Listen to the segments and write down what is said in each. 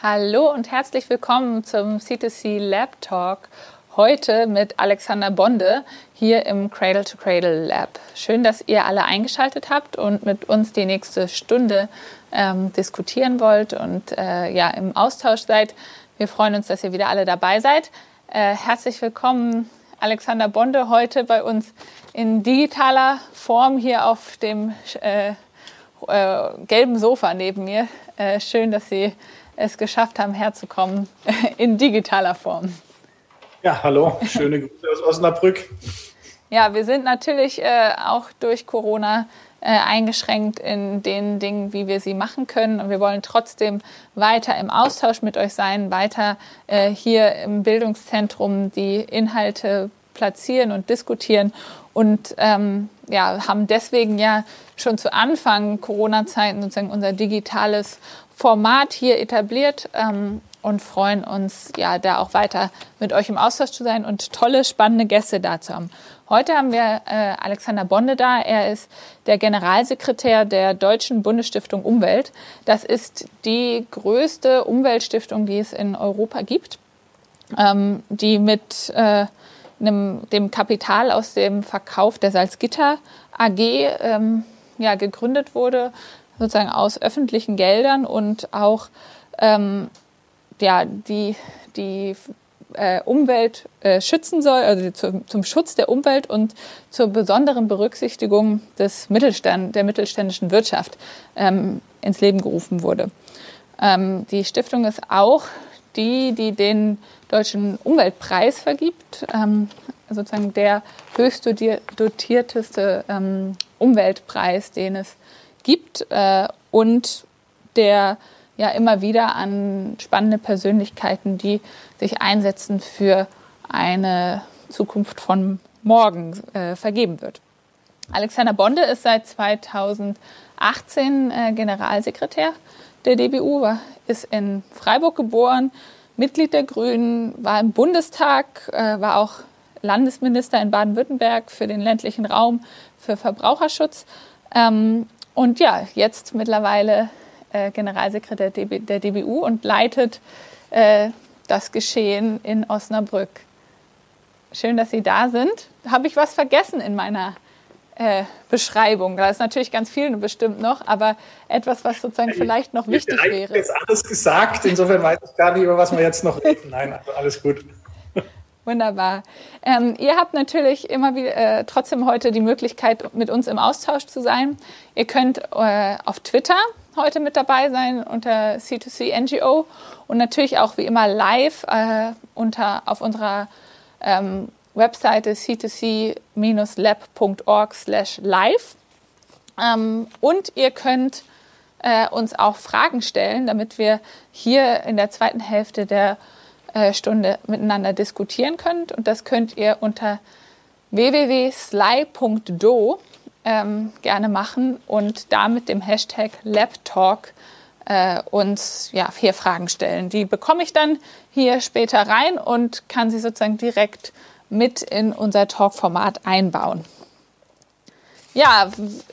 Hallo und herzlich willkommen zum C2C Lab Talk. Heute mit Alexander Bonde hier im Cradle to Cradle Lab. Schön, dass ihr alle eingeschaltet habt und mit uns die nächste Stunde ähm, diskutieren wollt und äh, ja im Austausch seid. Wir freuen uns, dass ihr wieder alle dabei seid. Äh, herzlich willkommen, Alexander Bonde, heute bei uns in digitaler Form hier auf dem äh, äh gelben Sofa neben mir. Äh, schön, dass Sie es geschafft haben, herzukommen in digitaler Form. Ja, hallo, schöne Grüße aus Osnabrück. Ja, wir sind natürlich äh, auch durch Corona äh, eingeschränkt in den Dingen, wie wir sie machen können. Und wir wollen trotzdem weiter im Austausch mit euch sein, weiter äh, hier im Bildungszentrum die Inhalte platzieren und diskutieren und ähm, ja, haben deswegen ja schon zu Anfang Corona-Zeiten sozusagen unser digitales Format hier etabliert ähm, und freuen uns, ja, da auch weiter mit euch im Austausch zu sein und tolle, spannende Gäste da zu haben. Heute haben wir äh, Alexander Bonde da. Er ist der Generalsekretär der Deutschen Bundesstiftung Umwelt. Das ist die größte Umweltstiftung, die es in Europa gibt, ähm, die mit äh, einem, dem Kapital aus dem Verkauf der Salzgitter AG ähm, ja, gegründet wurde sozusagen aus öffentlichen Geldern und auch ähm, ja, die, die äh, Umwelt äh, schützen soll, also zu, zum Schutz der Umwelt und zur besonderen Berücksichtigung des Mittelstand, der mittelständischen Wirtschaft ähm, ins Leben gerufen wurde. Ähm, die Stiftung ist auch die, die den Deutschen Umweltpreis vergibt, ähm, sozusagen der höchst dotierteste ähm, Umweltpreis, den es gibt äh, und der ja immer wieder an spannende Persönlichkeiten, die sich einsetzen für eine Zukunft von morgen äh, vergeben wird. Alexander Bonde ist seit 2018 äh, Generalsekretär der DBU, war, ist in Freiburg geboren, Mitglied der Grünen, war im Bundestag, äh, war auch Landesminister in Baden-Württemberg für den ländlichen Raum, für Verbraucherschutz ähm, und ja, jetzt mittlerweile äh, Generalsekretär der DBU und leitet äh, das Geschehen in Osnabrück. Schön, dass Sie da sind. Habe ich was vergessen in meiner äh, Beschreibung? Da ist natürlich ganz viel bestimmt noch, aber etwas, was sozusagen vielleicht noch wichtig wäre. Ich habe jetzt alles gesagt, insofern weiß ich gar nicht, über was wir jetzt noch reden. Nein, also alles gut. Wunderbar. Ähm, ihr habt natürlich immer wieder äh, trotzdem heute die Möglichkeit, mit uns im Austausch zu sein. Ihr könnt äh, auf Twitter heute mit dabei sein unter C2C NGO und natürlich auch wie immer live äh, unter, auf unserer ähm, Webseite c2c-lab.org slash live. Ähm, und ihr könnt äh, uns auch Fragen stellen, damit wir hier in der zweiten Hälfte der Stunde miteinander diskutieren könnt. Und das könnt ihr unter www.sly.do ähm, gerne machen und da mit dem Hashtag LabTalk äh, uns ja, vier Fragen stellen. Die bekomme ich dann hier später rein und kann sie sozusagen direkt mit in unser Talk-Format einbauen. Ja,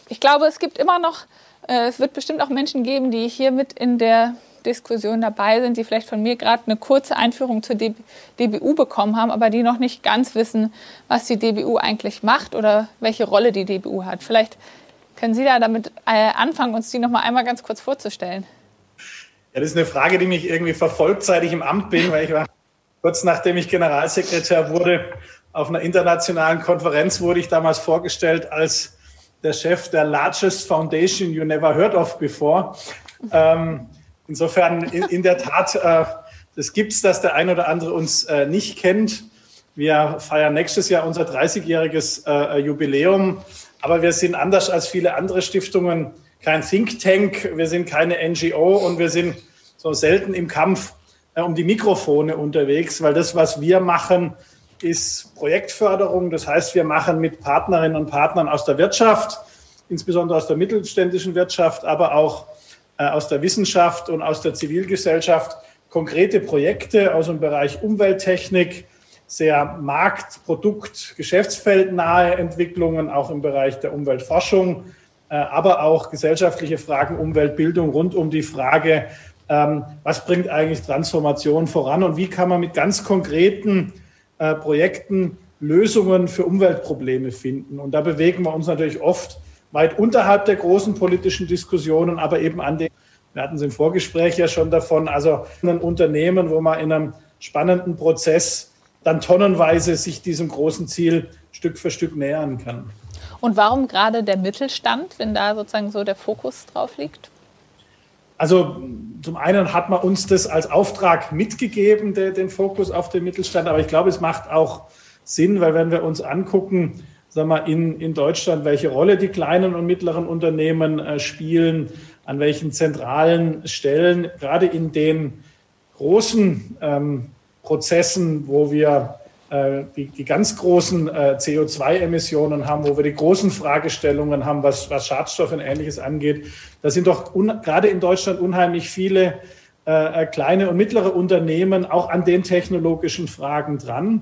ich glaube, es gibt immer noch, äh, es wird bestimmt auch Menschen geben, die hier mit in der Diskussion dabei sind, die vielleicht von mir gerade eine kurze Einführung zur DBU bekommen haben, aber die noch nicht ganz wissen, was die DBU eigentlich macht oder welche Rolle die DBU hat. Vielleicht können Sie da damit äh, anfangen, uns die noch mal einmal ganz kurz vorzustellen. Ja, das ist eine Frage, die mich irgendwie verfolgt, seit ich im Amt bin, weil ich war kurz nachdem ich Generalsekretär wurde, auf einer internationalen Konferenz wurde ich damals vorgestellt als der Chef der largest foundation you never heard of before. Ähm, Insofern in, in der Tat, äh, das gibt es, dass der eine oder andere uns äh, nicht kennt. Wir feiern nächstes Jahr unser 30-jähriges äh, Jubiläum, aber wir sind anders als viele andere Stiftungen kein Think Tank, wir sind keine NGO und wir sind so selten im Kampf äh, um die Mikrofone unterwegs, weil das, was wir machen, ist Projektförderung. Das heißt, wir machen mit Partnerinnen und Partnern aus der Wirtschaft, insbesondere aus der mittelständischen Wirtschaft, aber auch aus der Wissenschaft und aus der Zivilgesellschaft konkrete Projekte aus dem Bereich Umwelttechnik, sehr Markt-, Produkt-, Geschäftsfeldnahe Entwicklungen, auch im Bereich der Umweltforschung, äh, aber auch gesellschaftliche Fragen, Umweltbildung rund um die Frage, ähm, was bringt eigentlich Transformation voran und wie kann man mit ganz konkreten äh, Projekten Lösungen für Umweltprobleme finden. Und da bewegen wir uns natürlich oft weit unterhalb der großen politischen Diskussionen, aber eben an den, wir hatten es im Vorgespräch ja schon davon, also ein Unternehmen, wo man in einem spannenden Prozess dann tonnenweise sich diesem großen Ziel Stück für Stück nähern kann. Und warum gerade der Mittelstand, wenn da sozusagen so der Fokus drauf liegt? Also zum einen hat man uns das als Auftrag mitgegeben, den Fokus auf den Mittelstand, aber ich glaube, es macht auch Sinn, weil wenn wir uns angucken, sagen wir, in, in Deutschland, welche Rolle die kleinen und mittleren Unternehmen äh, spielen, an welchen zentralen Stellen, gerade in den großen ähm, Prozessen, wo wir äh, die, die ganz großen äh, CO2-Emissionen haben, wo wir die großen Fragestellungen haben, was, was Schadstoff und Ähnliches angeht. Da sind doch gerade in Deutschland unheimlich viele äh, äh, kleine und mittlere Unternehmen auch an den technologischen Fragen dran.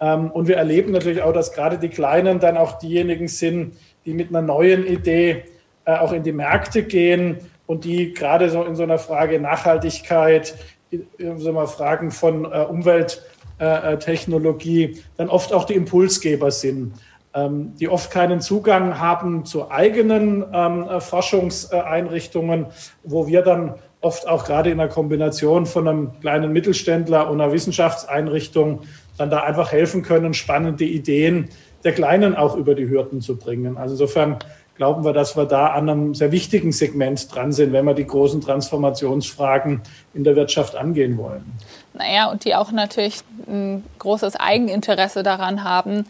Ähm, und wir erleben natürlich auch, dass gerade die Kleinen dann auch diejenigen sind, die mit einer neuen Idee äh, auch in die Märkte gehen und die gerade so in so einer Frage Nachhaltigkeit, in so einer Fragen von äh, Umwelt, äh, äh, Technologie dann oft auch die Impulsgeber sind, ähm, die oft keinen Zugang haben zu eigenen ähm, äh, Forschungseinrichtungen, wo wir dann oft auch gerade in der Kombination von einem kleinen Mittelständler und einer Wissenschaftseinrichtung dann da einfach helfen können, spannende Ideen der Kleinen auch über die Hürden zu bringen. Also insofern glauben wir, dass wir da an einem sehr wichtigen Segment dran sind, wenn wir die großen Transformationsfragen in der Wirtschaft angehen wollen. Naja, und die auch natürlich ein großes Eigeninteresse daran haben,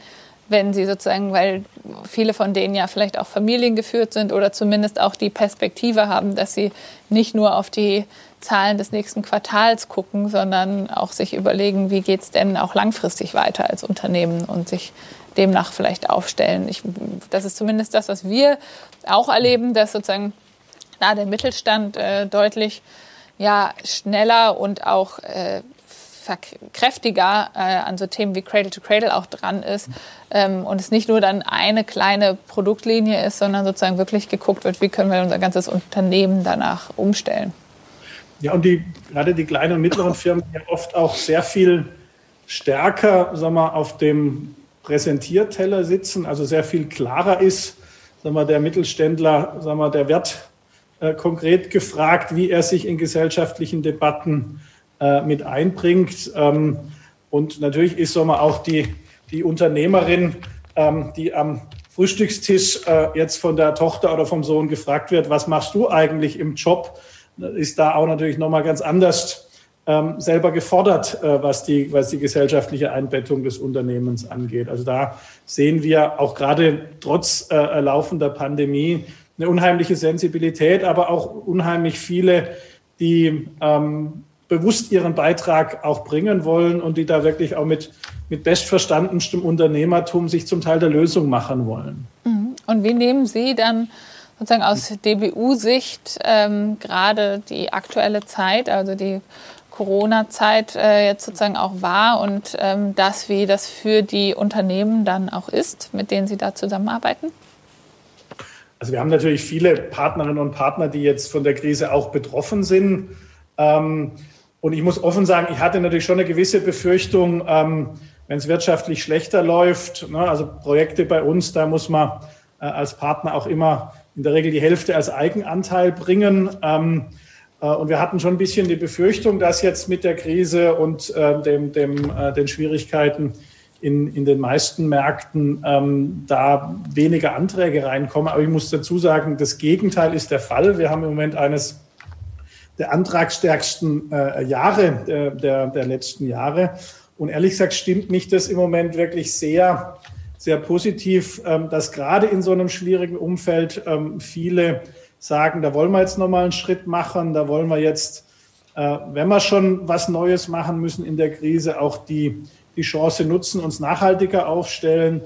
wenn sie sozusagen, weil viele von denen ja vielleicht auch familiengeführt sind oder zumindest auch die Perspektive haben, dass sie nicht nur auf die Zahlen des nächsten Quartals gucken, sondern auch sich überlegen, wie geht es denn auch langfristig weiter als Unternehmen und sich demnach vielleicht aufstellen. Ich, das ist zumindest das, was wir auch erleben, dass sozusagen da der Mittelstand äh, deutlich ja, schneller und auch äh, kräftiger äh, an so Themen wie Cradle to Cradle auch dran ist ähm, und es nicht nur dann eine kleine Produktlinie ist, sondern sozusagen wirklich geguckt wird, wie können wir unser ganzes Unternehmen danach umstellen. Ja, und die, gerade die kleinen und mittleren Firmen die ja oft auch sehr viel stärker sagen wir, auf dem Präsentierteller sitzen, also sehr viel klarer ist, sagen wir, der Mittelständler, sagen wir, der wird äh, konkret gefragt, wie er sich in gesellschaftlichen Debatten äh, mit einbringt. Ähm, und natürlich ist sagen wir, auch die, die Unternehmerin, ähm, die am Frühstückstisch äh, jetzt von der Tochter oder vom Sohn gefragt wird, was machst du eigentlich im Job, ist da auch natürlich nochmal ganz anders ähm, selber gefordert, äh, was, die, was die gesellschaftliche Einbettung des Unternehmens angeht. Also da sehen wir auch gerade trotz äh, laufender Pandemie eine unheimliche Sensibilität, aber auch unheimlich viele, die ähm, bewusst ihren Beitrag auch bringen wollen und die da wirklich auch mit, mit bestverstandenem Unternehmertum sich zum Teil der Lösung machen wollen. Mhm. Und wie nehmen Sie dann sozusagen aus DBU-Sicht ähm, gerade die aktuelle Zeit, also die Corona-Zeit äh, jetzt sozusagen auch wahr und ähm, das, wie das für die Unternehmen dann auch ist, mit denen Sie da zusammenarbeiten? Also wir haben natürlich viele Partnerinnen und Partner, die jetzt von der Krise auch betroffen sind. Ähm, und ich muss offen sagen, ich hatte natürlich schon eine gewisse Befürchtung, ähm, wenn es wirtschaftlich schlechter läuft. Ne, also Projekte bei uns, da muss man äh, als Partner auch immer in der Regel die Hälfte als Eigenanteil bringen. Ähm, äh, und wir hatten schon ein bisschen die Befürchtung, dass jetzt mit der Krise und äh, dem, dem, den Schwierigkeiten in, in den meisten Märkten ähm, da weniger Anträge reinkommen. Aber ich muss dazu sagen, das Gegenteil ist der Fall. Wir haben im Moment eines der antragsstärksten äh, Jahre der, der, der letzten Jahre. Und ehrlich gesagt stimmt mich das im Moment wirklich sehr, sehr positiv, ähm, dass gerade in so einem schwierigen Umfeld ähm, viele sagen, da wollen wir jetzt nochmal einen Schritt machen, da wollen wir jetzt, äh, wenn wir schon was Neues machen müssen in der Krise, auch die, die Chance nutzen, uns nachhaltiger aufstellen.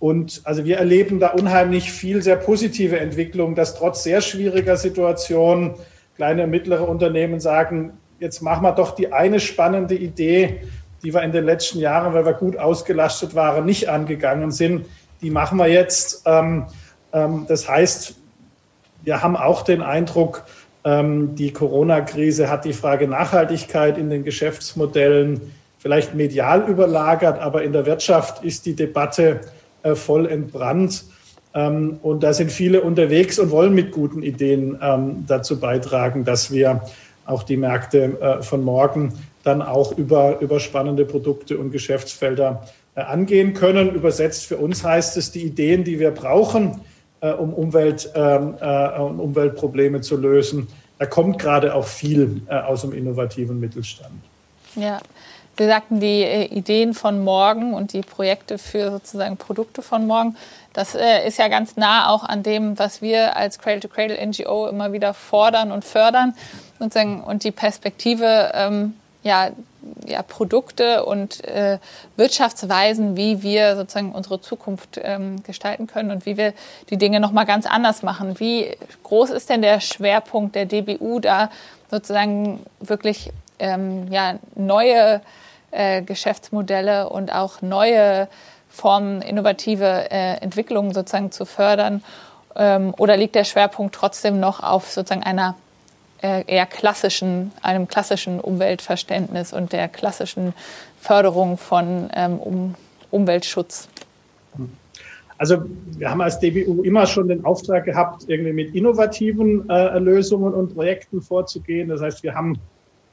Und also wir erleben da unheimlich viel sehr positive Entwicklung, dass trotz sehr schwieriger Situationen kleine und mittlere Unternehmen sagen, jetzt machen wir doch die eine spannende Idee, die wir in den letzten Jahren, weil wir gut ausgelastet waren, nicht angegangen sind. Die machen wir jetzt. Ähm, ähm, das heißt, wir haben auch den Eindruck, Ähm, die Corona-Krise hat die Frage Nachhaltigkeit in den Geschäftsmodellen vielleicht medial überlagert, aber in der Wirtschaft ist die Debatte äh, voll entbrannt. Und da sind viele unterwegs und wollen mit guten Ideen dazu beitragen, dass wir auch die Märkte äh, von morgen dann auch über, über spannende Produkte und Geschäftsfelder äh, angehen können. Übersetzt für uns heißt es, die Ideen, die wir brauchen, um Umwelt, ähm, Umweltprobleme zu lösen, da kommt gerade auch viel aus dem innovativen Mittelstand. Ja, Sie sagten die äh, Ideen von morgen und die Projekte für sozusagen Produkte von morgen. Das äh, ist ja ganz nah auch an dem, was wir als Cradle-to-Cradle NGO immer wieder fordern und fördern. Und die Perspektive, ähm, ja, ja, Produkte und äh, Wirtschaftsweisen, wie wir sozusagen unsere Zukunft ähm, gestalten können und wie wir die Dinge nochmal ganz anders machen. Wie groß ist denn der Schwerpunkt der DBU da sozusagen wirklich ähm, ja, neue äh, Geschäftsmodelle und auch neue Formen, innovative äh, Entwicklungen sozusagen zu fördern? Ähm, oder liegt der Schwerpunkt trotzdem noch auf sozusagen einer eher klassischen, einem klassischen Umweltverständnis und der klassischen Förderung von ähm, um, Umweltschutz? Also wir haben als DBU immer schon den Auftrag gehabt, irgendwie mit innovativen äh, Lösungen und Projekten vorzugehen. Das heißt, wir haben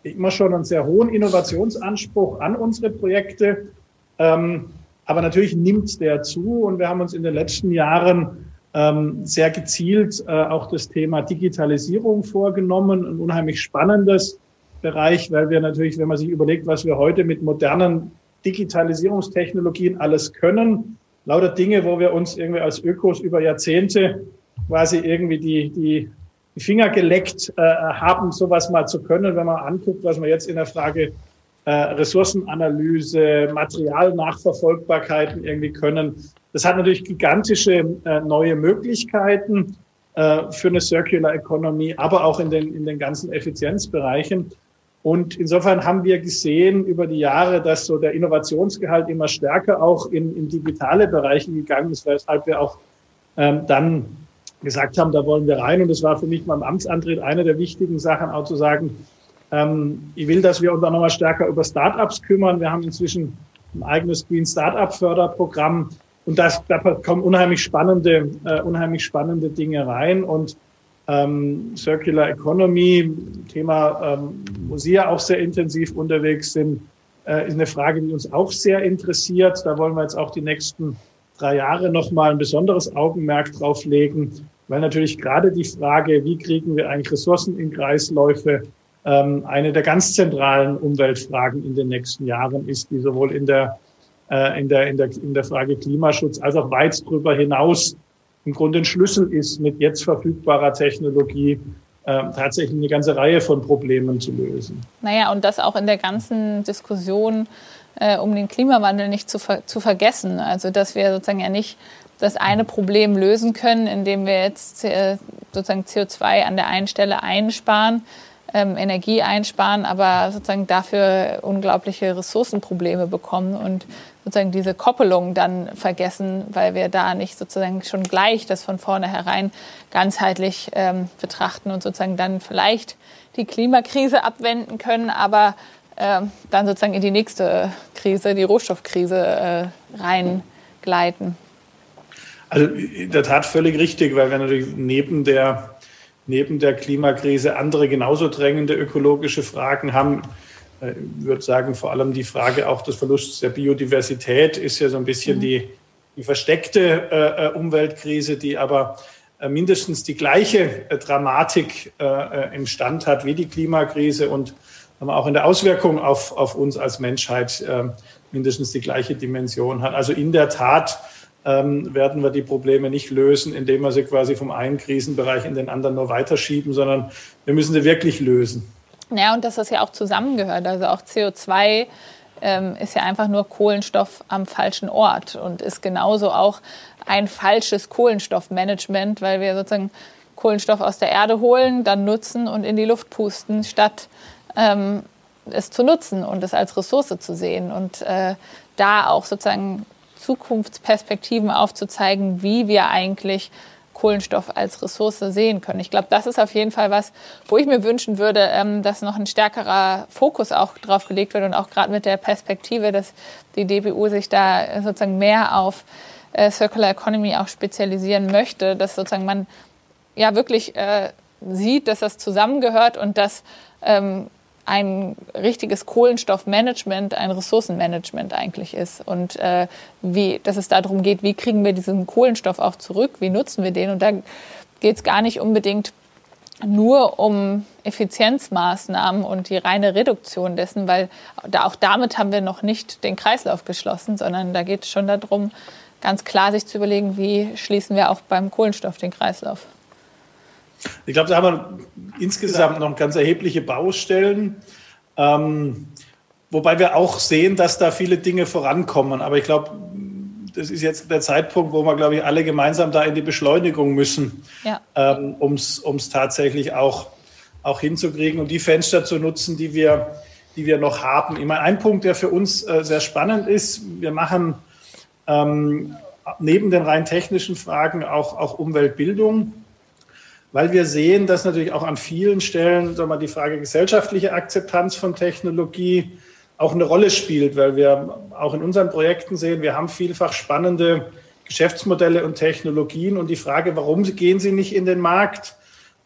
immer schon einen sehr hohen Innovationsanspruch an unsere Projekte. Ähm, aber natürlich nimmt der zu und wir haben uns in den letzten Jahren ähm, sehr gezielt äh, auch das Thema Digitalisierung vorgenommen, ein unheimlich spannendes Bereich, weil wir natürlich, wenn man sich überlegt, was wir heute mit modernen Digitalisierungstechnologien alles können, lauter Dinge, wo wir uns irgendwie als Ökos über Jahrzehnte quasi irgendwie die, die die Finger geleckt äh, haben, sowas mal zu können, wenn man anguckt, was man jetzt in der Frage äh, Ressourcenanalyse, Materialnachverfolgbarkeiten irgendwie können. Das hat natürlich gigantische äh, neue Möglichkeiten äh, für eine Circular Economy, aber auch in den, in den ganzen Effizienzbereichen. Und insofern haben wir gesehen über die Jahre, dass so der Innovationsgehalt immer stärker auch in, in digitale Bereiche gegangen ist, weshalb wir auch ähm, dann gesagt haben, da wollen wir rein. Und es war für mich beim Amtsantritt eine der wichtigen Sachen, auch zu sagen, ähm, ich will, dass wir uns auch nochmal stärker über Startups kümmern. Wir haben inzwischen ein eigenes Green Startup Förderprogramm. Und das, da kommen unheimlich spannende, äh, unheimlich spannende Dinge rein. Und ähm, Circular Economy, Thema, ähm, wo Sie ja auch sehr intensiv unterwegs sind, äh, ist eine Frage, die uns auch sehr interessiert. Da wollen wir jetzt auch die nächsten drei Jahre nochmal ein besonderes Augenmerk drauf legen, weil natürlich gerade die Frage, wie kriegen wir eigentlich Ressourcen in Kreisläufe, ähm, eine der ganz zentralen Umweltfragen in den nächsten Jahren ist, die sowohl in der, äh, in der, in der, in der Frage Klimaschutz als auch weit darüber hinaus im Grunde ein Schlüssel ist, mit jetzt verfügbarer Technologie äh, tatsächlich eine ganze Reihe von Problemen zu lösen. Naja, und das auch in der ganzen Diskussion äh, um den Klimawandel nicht zu, ver zu vergessen. Also dass wir sozusagen ja nicht das eine Problem lösen können, indem wir jetzt äh, sozusagen CO2 an der einen Stelle einsparen, ähm, Energie einsparen, aber sozusagen dafür unglaubliche Ressourcenprobleme bekommen und sozusagen diese Koppelung dann vergessen, weil wir da nicht sozusagen schon gleich das von vornherein ganzheitlich ähm, betrachten und sozusagen dann vielleicht die Klimakrise abwenden können, aber äh, dann sozusagen in die nächste Krise, die Rohstoffkrise, äh, reingleiten. Also in der Tat völlig richtig, weil wir natürlich neben der, neben der Klimakrise andere genauso drängende ökologische Fragen haben. Äh, ich würde sagen, vor allem die Frage auch des Verlusts der Biodiversität ist ja so ein bisschen mhm. die, die versteckte äh, äh Umweltkrise, die aber äh, mindestens die gleiche äh, Dramatik äh, im Stand hat wie die Klimakrise und auch in der Auswirkung auf, auf uns als Menschheit äh, mindestens die gleiche Dimension hat. Also in der Tat ähm, werden wir die Probleme nicht lösen, indem wir sie quasi vom einen Krisenbereich in den anderen nur weiterschieben, sondern wir müssen sie wirklich lösen. Ja, und dass das ja auch zusammengehört. Also auch CO2 ähm, ist ja einfach nur Kohlenstoff am falschen Ort und ist genauso auch ein falsches Kohlenstoffmanagement, weil wir sozusagen Kohlenstoff aus der Erde holen, dann nutzen und in die Luft pusten, statt ähm, es zu nutzen und es als Ressource zu sehen und äh, da auch sozusagen Zukunftsperspektiven aufzuzeigen, wie wir eigentlich Kohlenstoff als Ressource sehen können. Ich glaube, das ist auf jeden Fall was, wo ich mir wünschen würde, ähm, dass noch ein stärkerer Fokus auch drauf gelegt wird und auch gerade mit der Perspektive, dass die DBU sich da sozusagen mehr auf äh, Circular Economy auch spezialisieren möchte, dass sozusagen man ja wirklich äh, sieht, dass das zusammengehört und dass ähm, ein richtiges Kohlenstoffmanagement ein Ressourcenmanagement eigentlich ist und äh, wie, dass es darum geht, wie kriegen wir diesen Kohlenstoff auch zurück, wie nutzen wir den und da geht es gar nicht unbedingt nur um Effizienzmaßnahmen und die reine Reduktion dessen, weil da, auch damit haben wir noch nicht den Kreislauf geschlossen, sondern da geht es schon darum, ganz klar sich zu überlegen, wie schließen wir auch beim Kohlenstoff den Kreislauf. Ich glaube, da haben wir insgesamt noch ganz erhebliche Baustellen. Ähm, wobei wir auch sehen, dass da viele Dinge vorankommen. Aber ich glaube, das ist jetzt der Zeitpunkt, wo wir, glaube ich, alle gemeinsam da in die Beschleunigung müssen, ja. ähm, um es tatsächlich auch, auch hinzukriegen und die Fenster zu nutzen, die wir, die wir noch haben. Ich meine, ein Punkt, der für uns äh, sehr spannend ist, wir machen ähm, neben den rein technischen Fragen auch, auch Umweltbildung weil wir sehen, dass natürlich auch an vielen Stellen sagen wir, die Frage gesellschaftliche Akzeptanz von Technologie auch eine Rolle spielt, weil wir auch in unseren Projekten sehen, wir haben vielfach spannende Geschäftsmodelle und Technologien und die Frage, warum gehen sie nicht in den Markt?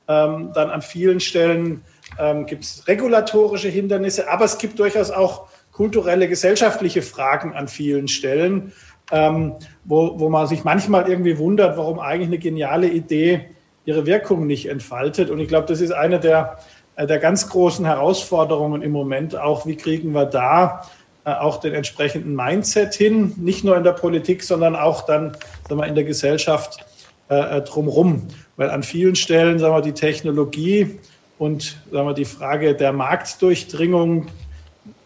Ähm, dann an vielen Stellen ähm, gibt es regulatorische Hindernisse, aber es gibt durchaus auch kulturelle, gesellschaftliche Fragen an vielen Stellen, ähm, wo, wo man sich manchmal irgendwie wundert, warum eigentlich eine geniale Idee ihre Wirkung nicht entfaltet. Und ich glaube, das ist eine der, äh, der ganz großen Herausforderungen im Moment auch. Wie kriegen wir da äh, auch den entsprechenden Mindset hin, nicht nur in der Politik, sondern auch dann sagen wir, in der Gesellschaft äh, drumherum. Weil an vielen Stellen sagen wir, die Technologie und sagen wir, die Frage der Marktdurchdringung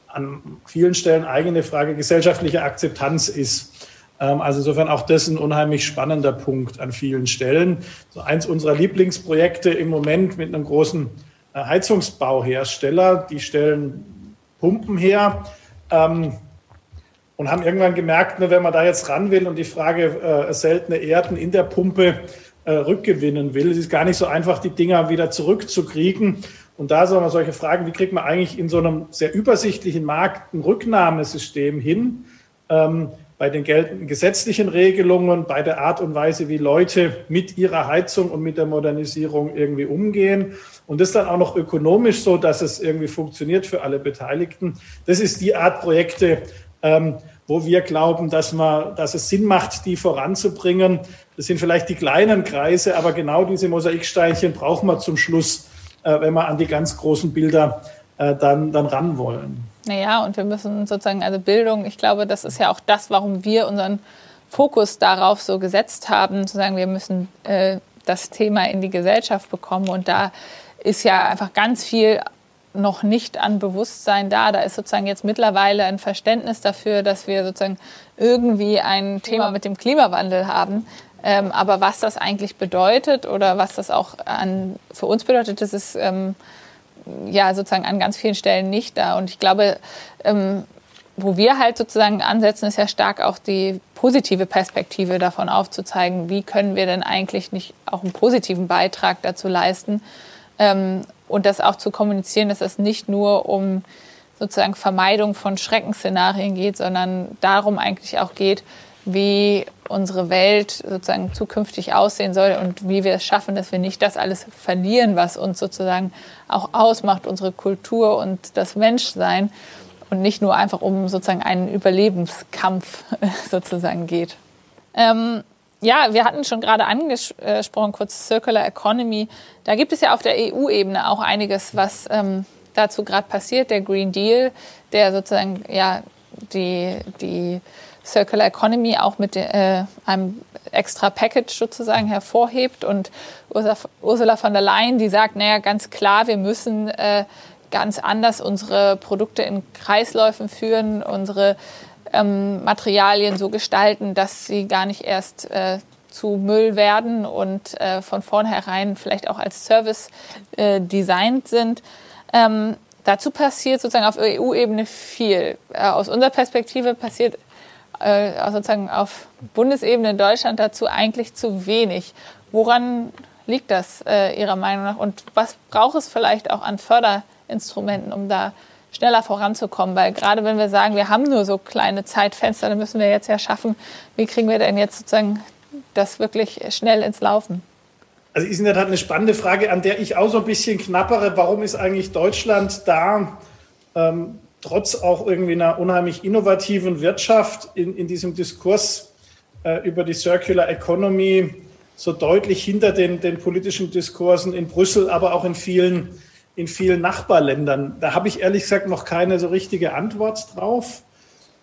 an vielen Stellen eigene Frage gesellschaftlicher Akzeptanz ist. Ähm, also insofern auch das ein unheimlich spannender Punkt an vielen Stellen. So eins unserer Lieblingsprojekte im Moment mit einem großen äh, Heizungsbauhersteller, die stellen Pumpen her ähm, und haben irgendwann gemerkt, ne, wenn man da jetzt ran will und die Frage äh, seltene Erden in der Pumpe äh, rückgewinnen will, es ist gar nicht so einfach, die Dinger wieder zurückzukriegen. Und da sagen wir solche Fragen, wie kriegt man eigentlich in so einem sehr übersichtlichen Markt ein Rücknahmesystem hin? Ähm, bei den geltenden gesetzlichen Regelungen, bei der Art und Weise, wie Leute mit ihrer Heizung und mit der Modernisierung irgendwie umgehen. Und das dann auch noch ökonomisch so, dass es irgendwie funktioniert für alle Beteiligten. Das ist die Art Projekte, ähm, wo wir glauben, dass, man, dass es Sinn macht, die voranzubringen. Das sind vielleicht die kleinen Kreise, aber genau diese Mosaiksteinchen brauchen wir zum Schluss, äh, wenn wir an die ganz großen Bilder äh, dann, dann ran wollen. Naja, und wir müssen sozusagen, also Bildung, ich glaube, das ist ja auch das, warum wir unseren Fokus darauf so gesetzt haben, zu sagen, wir müssen äh, das Thema in die Gesellschaft bekommen. Und da ist ja einfach ganz viel noch nicht an Bewusstsein da. Da ist sozusagen jetzt mittlerweile ein Verständnis dafür, dass wir sozusagen irgendwie ein Thema mit dem Klimawandel haben. Ähm, aber was das eigentlich bedeutet oder was das auch an, für uns bedeutet, das ist ähm, ja sozusagen an ganz vielen Stellen nicht da. Und ich glaube, ähm, wo wir halt sozusagen ansetzen, ist ja stark auch die positive Perspektive davon aufzuzeigen, wie können wir denn eigentlich nicht auch einen positiven Beitrag dazu leisten ähm, und das auch zu kommunizieren, dass es nicht nur um sozusagen Vermeidung von Schreckensszenarien geht, sondern darum eigentlich auch geht, wie unsere Welt sozusagen zukünftig aussehen soll und wie wir es schaffen, dass wir nicht das alles verlieren, was uns sozusagen auch ausmacht, unsere Kultur und das Menschsein und nicht nur einfach um sozusagen einen Überlebenskampf sozusagen geht. Ähm, ja, wir hatten schon gerade angesprochen, kurz Circular Economy. Da gibt es ja auf der EU-Ebene auch einiges, was ähm, dazu gerade passiert. Der Green Deal, der sozusagen ja die, die Circular Economy auch mit äh, einem extra Package sozusagen hervorhebt. Und Ursula von der Leyen, die sagt, naja, ganz klar, wir müssen äh, ganz anders unsere Produkte in Kreisläufen führen, unsere ähm, Materialien so gestalten, dass sie gar nicht erst äh, zu Müll werden und äh, von vornherein vielleicht auch als Service äh, designt sind. Ähm, dazu passiert sozusagen auf EU-Ebene viel. Äh, aus unserer Perspektive passiert äh, sozusagen auf Bundesebene in Deutschland dazu eigentlich zu wenig. Woran liegt das äh, Ihrer Meinung nach und was braucht es vielleicht auch an Förderinstrumenten, um da schneller voranzukommen? Weil gerade wenn wir sagen, wir haben nur so kleine Zeitfenster, dann müssen wir jetzt ja schaffen, wie kriegen wir denn jetzt sozusagen das wirklich schnell ins Laufen? Also ist in der Tat eine spannende Frage, an der ich auch so ein bisschen knappere. Warum ist eigentlich Deutschland da, ähm, trotz auch irgendwie einer unheimlich innovativen Wirtschaft in, in diesem Diskurs äh, über die Circular Economy so deutlich hinter den, den politischen Diskursen in Brüssel, aber auch in vielen, in vielen Nachbarländern? Da habe ich ehrlich gesagt noch keine so richtige Antwort drauf.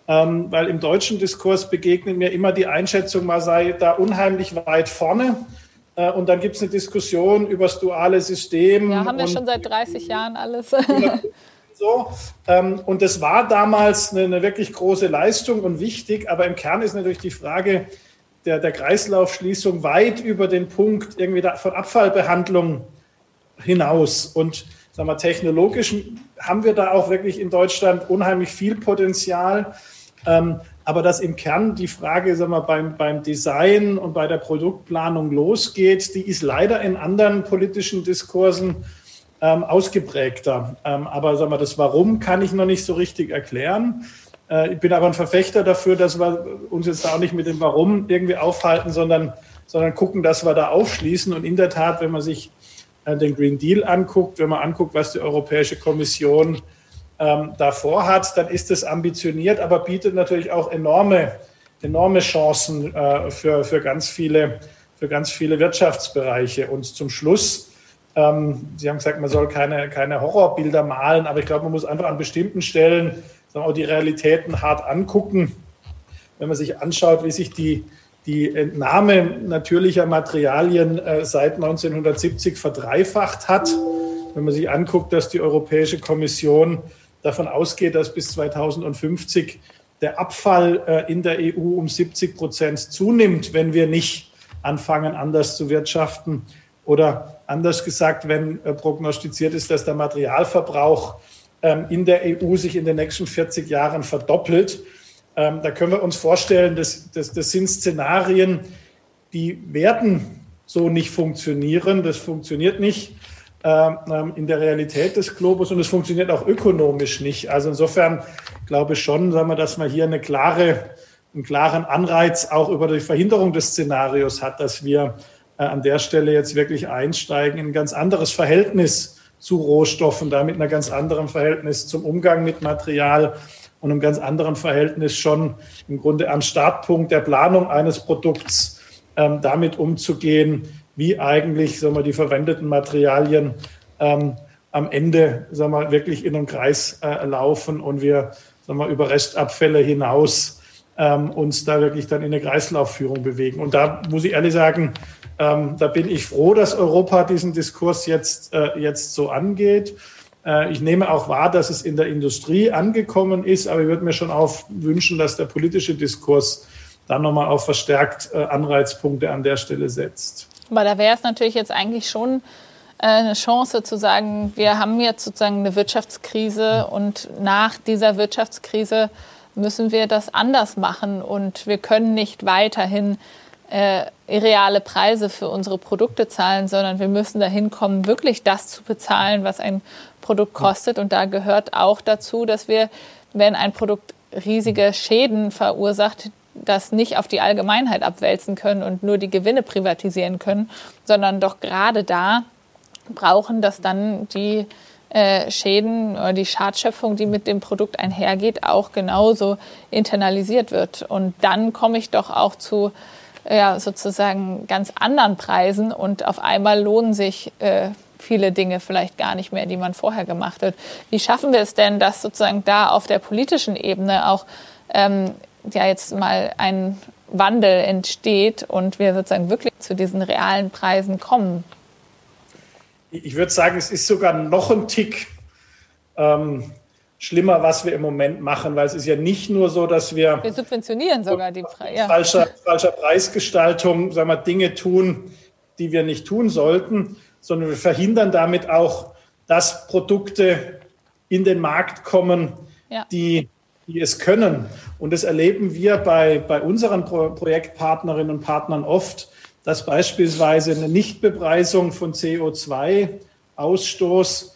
Ähm, weil im deutschen Diskurs begegnet mir immer die Einschätzung, man sei da unheimlich weit vorne äh, und dann gibt es eine Diskussion über das duale System. Ja, haben wir schon seit 30 Jahren alles. so. Ähm, und das war damals eine, eine, wirklich große Leistung und wichtig, aber im Kern ist natürlich die Frage der, der Kreislaufschließung weit über den Punkt irgendwie von Abfallbehandlung hinaus. Und sagen wir, technologisch haben wir da auch wirklich in Deutschland unheimlich viel Potenzial. Ähm, aber dass im Kern die Frage sagen wir, beim, beim Design und bei der Produktplanung losgeht, die ist leider in anderen politischen Diskursen ähm, ausgeprägter. Ähm, aber sagen wir, das Warum kann ich noch nicht so richtig erklären. Äh, ich bin aber ein Verfechter dafür, dass wir uns jetzt auch nicht mit dem Warum irgendwie aufhalten, sondern, sondern gucken, dass wir da aufschließen. Und in der Tat, wenn man sich äh, den Green Deal anguckt, wenn man anguckt, was die Europäische Kommission ähm, davor hat, dann ist es ambitioniert, aber bietet natürlich auch enorme, enorme Chancen äh, für, für, ganz viele, für ganz viele Wirtschaftsbereiche. Und zum Schluss, ähm, Sie haben gesagt, man soll keine, keine Horrorbilder malen, aber ich glaube, man muss einfach an bestimmten Stellen sagen, auch die Realitäten hart angucken. Wenn man sich anschaut, wie sich die, die Entnahme natürlicher Materialien äh, seit 1970 verdreifacht hat, wenn man sich anguckt, dass die Europäische Kommission davon ausgeht, dass bis 2050 der Abfall äh, in der EU um 70 Prozent zunimmt, wenn wir nicht anfangen, anders zu wirtschaften. Oder anders gesagt, wenn äh, prognostiziert ist, dass der Materialverbrauch ähm, in der EU sich in den nächsten 40 Jahren verdoppelt. Ähm, da können wir uns vorstellen, dass, das sind Szenarien, die werden so nicht funktionieren. Das funktioniert nicht. Ähm, in der Realität des Globus und es funktioniert auch ökonomisch nicht. Also insofern glaube ich schon, sagen wir, dass man hier eine klare, einen klaren Anreiz auch über die Verhinderung des Szenarios hat, dass wir an der Stelle jetzt wirklich einsteigen in ein ganz anderes Verhältnis zu Rohstoffen, damit ein ganz anderes Verhältnis zum Umgang mit Material und einem ganz anderen Verhältnis schon im Grunde am Startpunkt der Planung eines Produkts ähm, damit umzugehen, wie eigentlich sagen wir, die verwendeten Materialien ähm, am Ende sagen wir, wirklich in einem Kreis äh, laufen und wir sagen wir, über Restabfälle hinaus ähm, uns da wirklich dann in eine Kreislaufführung bewegen. Und da muss ich ehrlich sagen, ähm, da bin ich froh, dass Europa diesen Diskurs jetzt, äh, jetzt so angeht. Äh, ich nehme auch wahr, dass es in der Industrie angekommen ist, aber ich würde mir schon auch wünschen, dass der politische Diskurs dann nochmal auf verstärkt äh, Anreizpunkte an der Stelle setzt. Aber da wäre es natürlich jetzt eigentlich schon äh, eine Chance zu sagen, wir haben jetzt sozusagen eine Wirtschaftskrise und nach dieser Wirtschaftskrise müssen wir das anders machen und wir können nicht weiterhin äh, irreale Preise für unsere Produkte zahlen, sondern wir müssen dahin kommen, wirklich das zu bezahlen, was ein Produkt kostet. Und da gehört auch dazu, dass wir, wenn ein Produkt riesige Schäden verursacht, das nicht auf die Allgemeinheit abwälzen können und nur die Gewinne privatisieren können, sondern doch gerade da brauchen, dass dann die äh, Schäden oder die Schadschöpfung, die mit dem Produkt einhergeht, auch genauso internalisiert wird. Und dann komme ich doch auch zu ja, sozusagen ganz anderen Preisen und auf einmal lohnen sich äh, viele Dinge vielleicht gar nicht mehr, die man vorher gemacht hat. Wie schaffen wir es denn, dass sozusagen da auf der politischen Ebene auch ähm, ja jetzt mal ein Wandel entsteht und wir sozusagen wirklich zu diesen realen Preisen kommen? Ich würde sagen, es ist sogar noch ein Tick ähm, schlimmer, was wir im Moment machen, weil es ist ja nicht nur so, dass wir. Wir subventionieren sogar die Preise. Ja. Falscher, falscher Preisgestaltung, sagen wir, Dinge tun, die wir nicht tun sollten, sondern wir verhindern damit auch, dass Produkte in den Markt kommen, ja. die die es können. Und das erleben wir bei, bei unseren Pro Projektpartnerinnen und Partnern oft, dass beispielsweise eine Nichtbepreisung von CO2-Ausstoß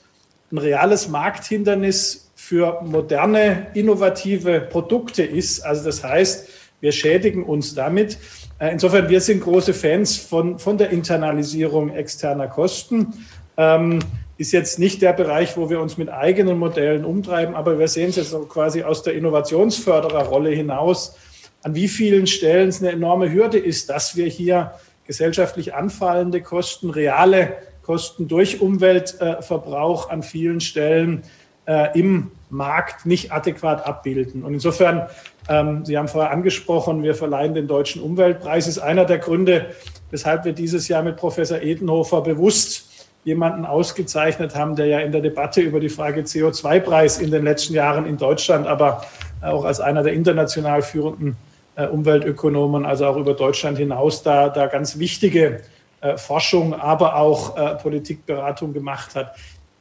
ein reales Markthindernis für moderne, innovative Produkte ist. Also das heißt, wir schädigen uns damit. Äh, insofern, wir sind große Fans von, von der Internalisierung externer Kosten. Ähm, ist jetzt nicht der Bereich, wo wir uns mit eigenen Modellen umtreiben, aber wir sehen es jetzt quasi aus der Innovationsfördererrolle hinaus, an wie vielen Stellen es eine enorme Hürde ist, dass wir hier gesellschaftlich anfallende Kosten, reale Kosten durch Umweltverbrauch an vielen Stellen äh, im Markt nicht adäquat abbilden. Und insofern, ähm, Sie haben vorher angesprochen, wir verleihen den Deutschen Umweltpreis, ist einer der Gründe, weshalb wir dieses Jahr mit Professor Edenhofer bewusst jemanden ausgezeichnet haben, der ja in der Debatte über die Frage CO2-Preis in den letzten Jahren in Deutschland, aber auch als einer der international führenden äh, Umweltökonomen, also auch über Deutschland hinaus, da, da ganz wichtige äh, Forschung, aber auch äh, Politikberatung gemacht hat.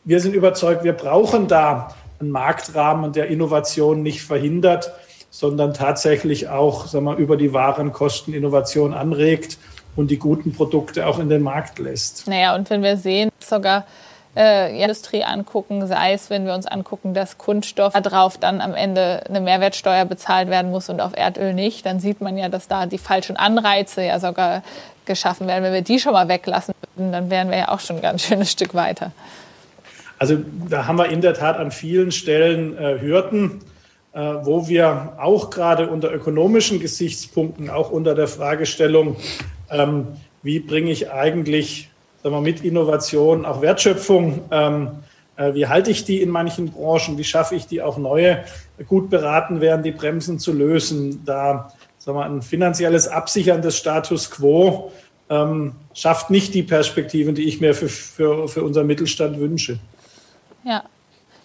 Wir sind überzeugt, wir brauchen da einen Marktrahmen, der Innovation nicht verhindert, sondern tatsächlich auch sagen wir, über die Warenkosten Innovation anregt und die guten Produkte auch in den Markt lässt. Naja, und wenn wir sehen, sogar äh, Industrie angucken, sei es, wenn wir uns angucken, dass Kunststoff darauf dann am Ende eine Mehrwertsteuer bezahlt werden muss und auf Erdöl nicht, dann sieht man ja, dass da die falschen Anreize ja sogar geschaffen werden. Wenn wir die schon mal weglassen würden, dann wären wir ja auch schon ein ganz schönes Stück weiter. Also da haben wir in der Tat an vielen Stellen äh, Hürden, äh, wo wir auch gerade unter ökonomischen Gesichtspunkten, auch unter der Fragestellung, ähm, wie bringe ich eigentlich sagen wir, mit Innovation auch Wertschöpfung, ähm, äh, wie halte ich die in manchen Branchen, wie schaffe ich die auch neue, gut beraten werden, die Bremsen zu lösen, da sagen wir, ein finanzielles Absichern des Status quo ähm, schafft nicht die Perspektiven, die ich mir für, für, für unseren Mittelstand wünsche. Ja,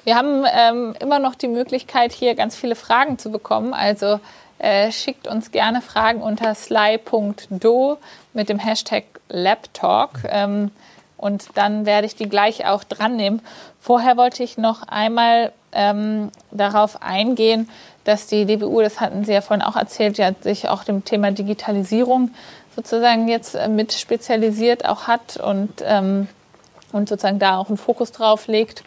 wir haben ähm, immer noch die Möglichkeit, hier ganz viele Fragen zu bekommen. Also äh, schickt uns gerne Fragen unter sly.do mit dem Hashtag LabTalk. Ähm, und dann werde ich die gleich auch dran nehmen. Vorher wollte ich noch einmal ähm, darauf eingehen, dass die DBU, das hatten Sie ja vorhin auch erzählt, ja, sich auch dem Thema Digitalisierung sozusagen jetzt äh, mit spezialisiert auch hat und, ähm, und sozusagen da auch einen Fokus drauf legt.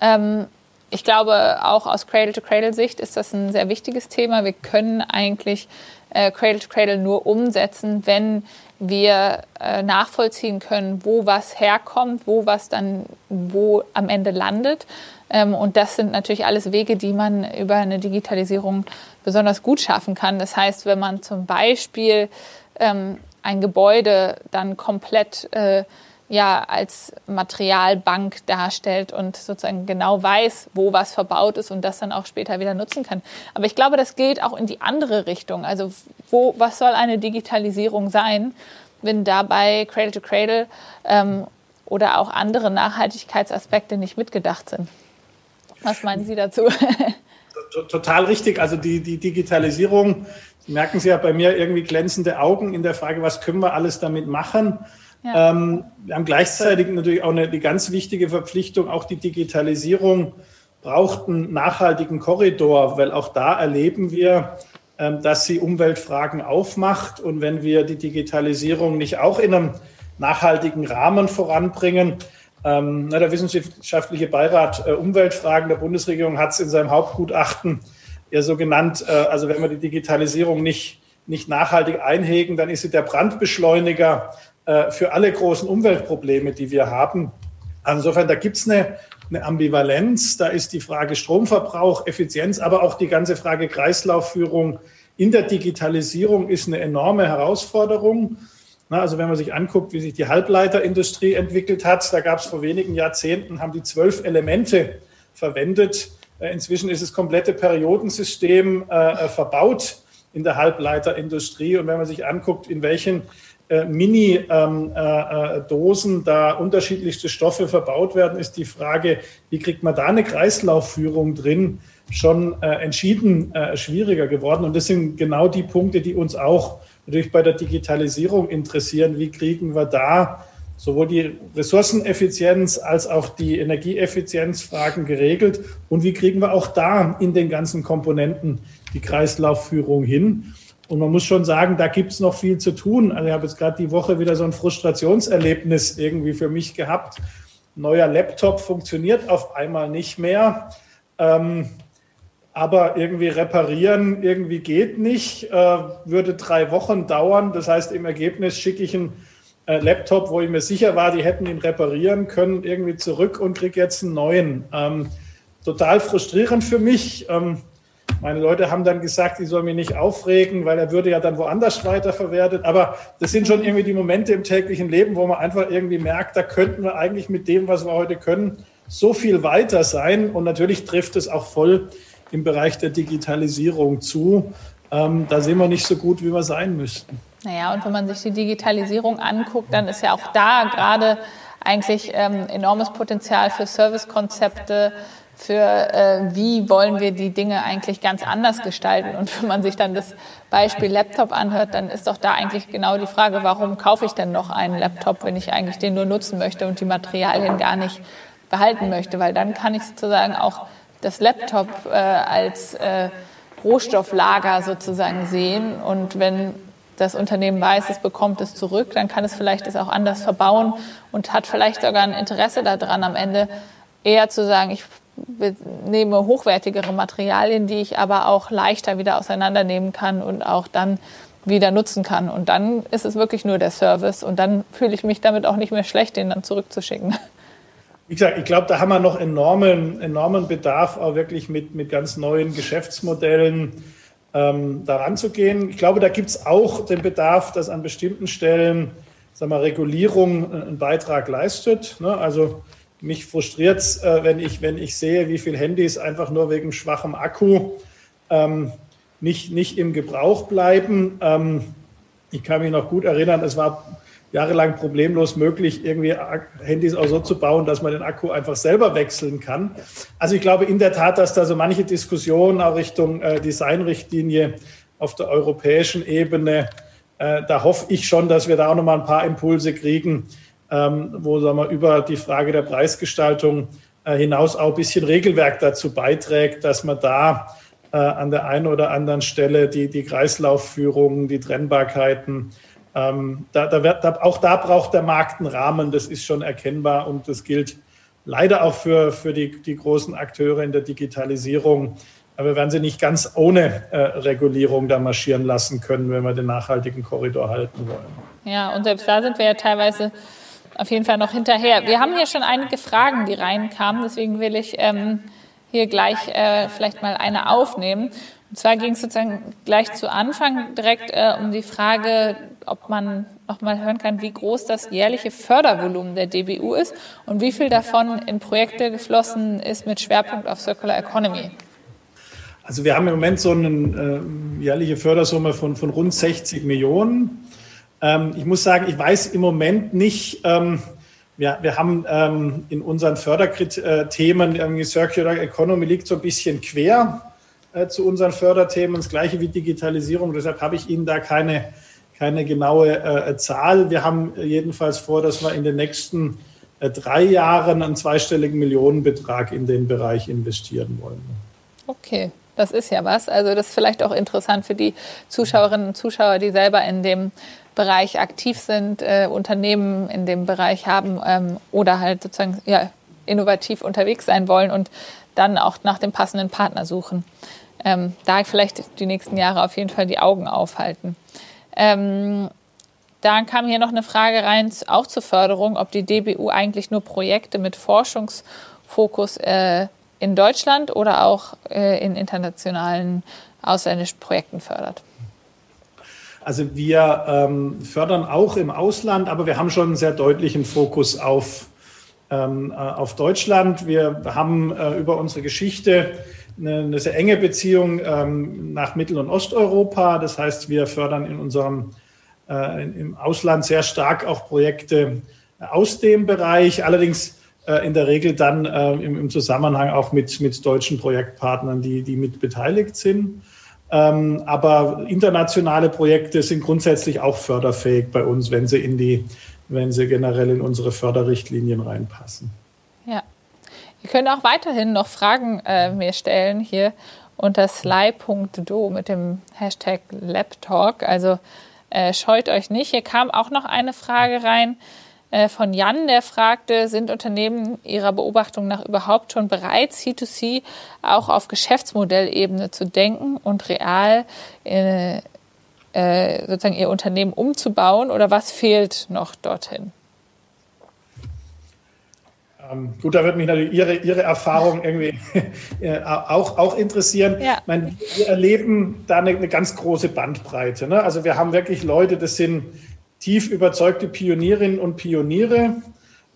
Ähm, ich glaube, auch aus Cradle-to-Cradle-Sicht ist das ein sehr wichtiges Thema. Wir können eigentlich äh, Cradle-to-Cradle nur umsetzen, wenn wir äh, nachvollziehen können, wo was herkommt, wo was dann wo am Ende landet. Ähm, und das sind natürlich alles Wege, die man über eine Digitalisierung besonders gut schaffen kann. Das heißt, wenn man zum Beispiel ähm, ein Gebäude dann komplett äh, ja als Materialbank darstellt und sozusagen genau weiß, wo was verbaut ist und das dann auch später wieder nutzen kann. Aber ich glaube, das gilt auch in die andere Richtung. Also wo, was soll eine Digitalisierung sein, wenn dabei Cradle to Cradle ähm, oder auch andere Nachhaltigkeitsaspekte nicht mitgedacht sind? Was meinen Sie dazu? Total richtig. Also die, die Digitalisierung, Sie merken Sie ja bei mir irgendwie glänzende Augen in der Frage, was können wir alles damit machen? Ähm, wir haben gleichzeitig natürlich auch eine die ganz wichtige Verpflichtung, auch die Digitalisierung braucht einen nachhaltigen Korridor, weil auch da erleben wir, ähm, dass sie Umweltfragen aufmacht. Und wenn wir die Digitalisierung nicht auch in einem nachhaltigen Rahmen voranbringen, ähm, der Wissenschaftliche Beirat äh, Umweltfragen der Bundesregierung hat es in seinem Hauptgutachten ja so genannt, äh, also wenn wir die Digitalisierung nicht, nicht nachhaltig einhegen, dann ist sie der Brandbeschleuniger äh, für alle großen Umweltprobleme, die wir haben. Insofern, da gibt es eine, eine Ambivalenz. Da ist die Frage Stromverbrauch, Effizienz, aber auch die ganze Frage Kreislaufführung in der Digitalisierung ist eine enorme Herausforderung. Na, also wenn man sich anguckt, wie sich die Halbleiterindustrie entwickelt hat, da gab es vor wenigen Jahrzehnten, haben die zwölf Elemente verwendet. Äh, inzwischen ist das komplette Periodensystem äh, verbaut in der Halbleiterindustrie. Und wenn man sich anguckt, in welchen äh, Mini-Dosen ähm, äh, da unterschiedlichste Stoffe verbaut werden, ist die Frage, wie kriegt man da eine Kreislaufführung drin, schon äh, entschieden schwieriger geworden. Und das sind genau die Punkte, die uns auch natürlich bei der Digitalisierung interessieren. Wie kriegen wir da sowohl die Ressourceneffizienz als auch die Energieeffizienzfragen geregelt und wie kriegen wir auch da in den ganzen Komponenten die Kreislaufführung hin. Und man muss schon sagen, da gibt es noch viel zu tun. Also ich habe jetzt gerade die Woche wieder so ein Frustrationserlebnis irgendwie für mich gehabt. Neuer Laptop funktioniert auf einmal nicht mehr. Ähm, aber irgendwie reparieren irgendwie geht nicht, äh, würde drei Wochen dauern. Das heißt, im Ergebnis schicke ich einen äh, Laptop, wo ich mir sicher war, die hätten ihn reparieren können, irgendwie zurück und kriege jetzt einen neuen. Ähm, total frustrierend für mich. Ähm, meine Leute haben dann gesagt, ich soll mich nicht aufregen, weil er würde ja dann woanders weiterverwertet. Aber das sind schon irgendwie die Momente im täglichen Leben, wo man einfach irgendwie merkt, da könnten wir eigentlich mit dem, was wir heute können, so viel weiter sein. Und natürlich trifft es auch voll im Bereich der Digitalisierung zu. Ähm, da sind wir nicht so gut, wie wir sein müssten. Naja, und wenn man sich die Digitalisierung anguckt, dann ist ja auch da gerade eigentlich ähm, enormes Potenzial für Servicekonzepte, für äh, wie wollen wir die Dinge eigentlich ganz anders gestalten. Und wenn man sich dann das Beispiel Laptop anhört, dann ist doch da eigentlich genau die Frage, warum kaufe ich denn noch einen Laptop, wenn ich eigentlich den nur nutzen möchte und die Materialien gar nicht behalten möchte, weil dann kann ich sozusagen auch das Laptop äh, als äh, Rohstofflager sozusagen sehen und wenn das Unternehmen weiß, es bekommt es zurück, dann kann es vielleicht es auch anders verbauen und hat vielleicht sogar ein Interesse daran, am Ende eher zu sagen, ich nehme hochwertigere Materialien, die ich aber auch leichter wieder auseinandernehmen kann und auch dann wieder nutzen kann. Und dann ist es wirklich nur der Service und dann fühle ich mich damit auch nicht mehr schlecht, den dann zurückzuschicken. Wie gesagt, ich glaube, da haben wir noch enormen, enormen Bedarf, auch wirklich mit, mit ganz neuen Geschäftsmodellen ähm, daran zu gehen. Ich glaube, da gibt es auch den Bedarf, dass an bestimmten Stellen sagen wir, Regulierung einen Beitrag leistet. Ne? Also mich frustriert es, äh, wenn, ich, wenn ich sehe, wie viele Handys einfach nur wegen schwachem Akku ähm, nicht, nicht im Gebrauch bleiben. Ähm, ich kann mich noch gut erinnern, es war jahrelang problemlos möglich, irgendwie Handys auch so zu bauen, dass man den Akku einfach selber wechseln kann. Also ich glaube in der Tat, dass da so manche Diskussionen auch Richtung äh, Designrichtlinie auf der europäischen Ebene, äh, da hoffe ich schon, dass wir da auch nochmal ein paar Impulse kriegen, wo sagen wir, über die Frage der Preisgestaltung äh, hinaus auch ein bisschen Regelwerk dazu beiträgt, dass man da äh, an der einen oder anderen Stelle die, die Kreislaufführung, die Trennbarkeiten, ähm, da, da wird, da, auch da braucht der Markt einen Rahmen, das ist schon erkennbar und das gilt leider auch für, für die, die großen Akteure in der Digitalisierung. Aber wir werden sie nicht ganz ohne äh, Regulierung da marschieren lassen können, wenn wir den nachhaltigen Korridor halten wollen. Ja, und selbst da sind wir ja teilweise auf jeden Fall noch hinterher. Wir haben hier schon einige Fragen, die reinkamen, deswegen will ich ähm, hier gleich äh, vielleicht mal eine aufnehmen. Und zwar ging es sozusagen gleich zu Anfang direkt äh, um die Frage, ob man noch mal hören kann, wie groß das jährliche Fördervolumen der DBU ist und wie viel davon in Projekte geflossen ist mit Schwerpunkt auf Circular Economy. Also wir haben im Moment so eine äh, jährliche Fördersumme von, von rund 60 Millionen. Ähm, ich muss sagen, ich weiß im Moment nicht, ähm, wir, wir haben ähm, in unseren Förderthemen, irgendwie Circular Economy liegt so ein bisschen quer äh, zu unseren Förderthemen, das gleiche wie Digitalisierung. Deshalb habe ich Ihnen da keine, keine genaue äh, Zahl. Wir haben jedenfalls vor, dass wir in den nächsten äh, drei Jahren einen zweistelligen Millionenbetrag in den Bereich investieren wollen. Okay. Das ist ja was. Also das ist vielleicht auch interessant für die Zuschauerinnen und Zuschauer, die selber in dem Bereich aktiv sind, äh, Unternehmen in dem Bereich haben ähm, oder halt sozusagen ja, innovativ unterwegs sein wollen und dann auch nach dem passenden Partner suchen ähm, da vielleicht die nächsten Jahre auf jeden Fall die Augen aufhalten. Ähm, dann kam hier noch eine Frage rein, auch zur Förderung, ob die DBU eigentlich nur Projekte mit Forschungsfokus äh, in Deutschland oder auch äh, in internationalen ausländischen Projekten fördert. Also wir ähm, fördern auch im Ausland, aber wir haben schon einen sehr deutlichen Fokus auf, ähm, äh, auf Deutschland. Wir haben äh, über unsere Geschichte eine, eine sehr enge Beziehung ähm, nach Mittel- und Osteuropa. Das heißt, wir fördern in unserem äh, im Ausland sehr stark auch Projekte aus dem Bereich, allerdings äh, in der Regel dann äh, im, im, Zusammenhang auch mit, mit deutschen Projektpartnern, die, die mit beteiligt sind. Ähm, aber internationale Projekte sind grundsätzlich auch förderfähig bei uns, wenn sie in die wenn sie generell in unsere Förderrichtlinien reinpassen. Ja. Ihr könnt auch weiterhin noch Fragen äh, mir stellen hier unter sly.do mit dem Hashtag LabTalk. Also äh, scheut euch nicht. Hier kam auch noch eine Frage rein von Jan, der fragte, sind Unternehmen Ihrer Beobachtung nach überhaupt schon bereit, C2C auch auf Geschäftsmodellebene zu denken und real äh, äh, sozusagen ihr Unternehmen umzubauen oder was fehlt noch dorthin? Ähm, gut, da würde mich natürlich Ihre, Ihre Erfahrung irgendwie äh, auch, auch interessieren. Ja. Ich meine, wir erleben da eine, eine ganz große Bandbreite. Ne? Also wir haben wirklich Leute, das sind tief überzeugte Pionierinnen und Pioniere.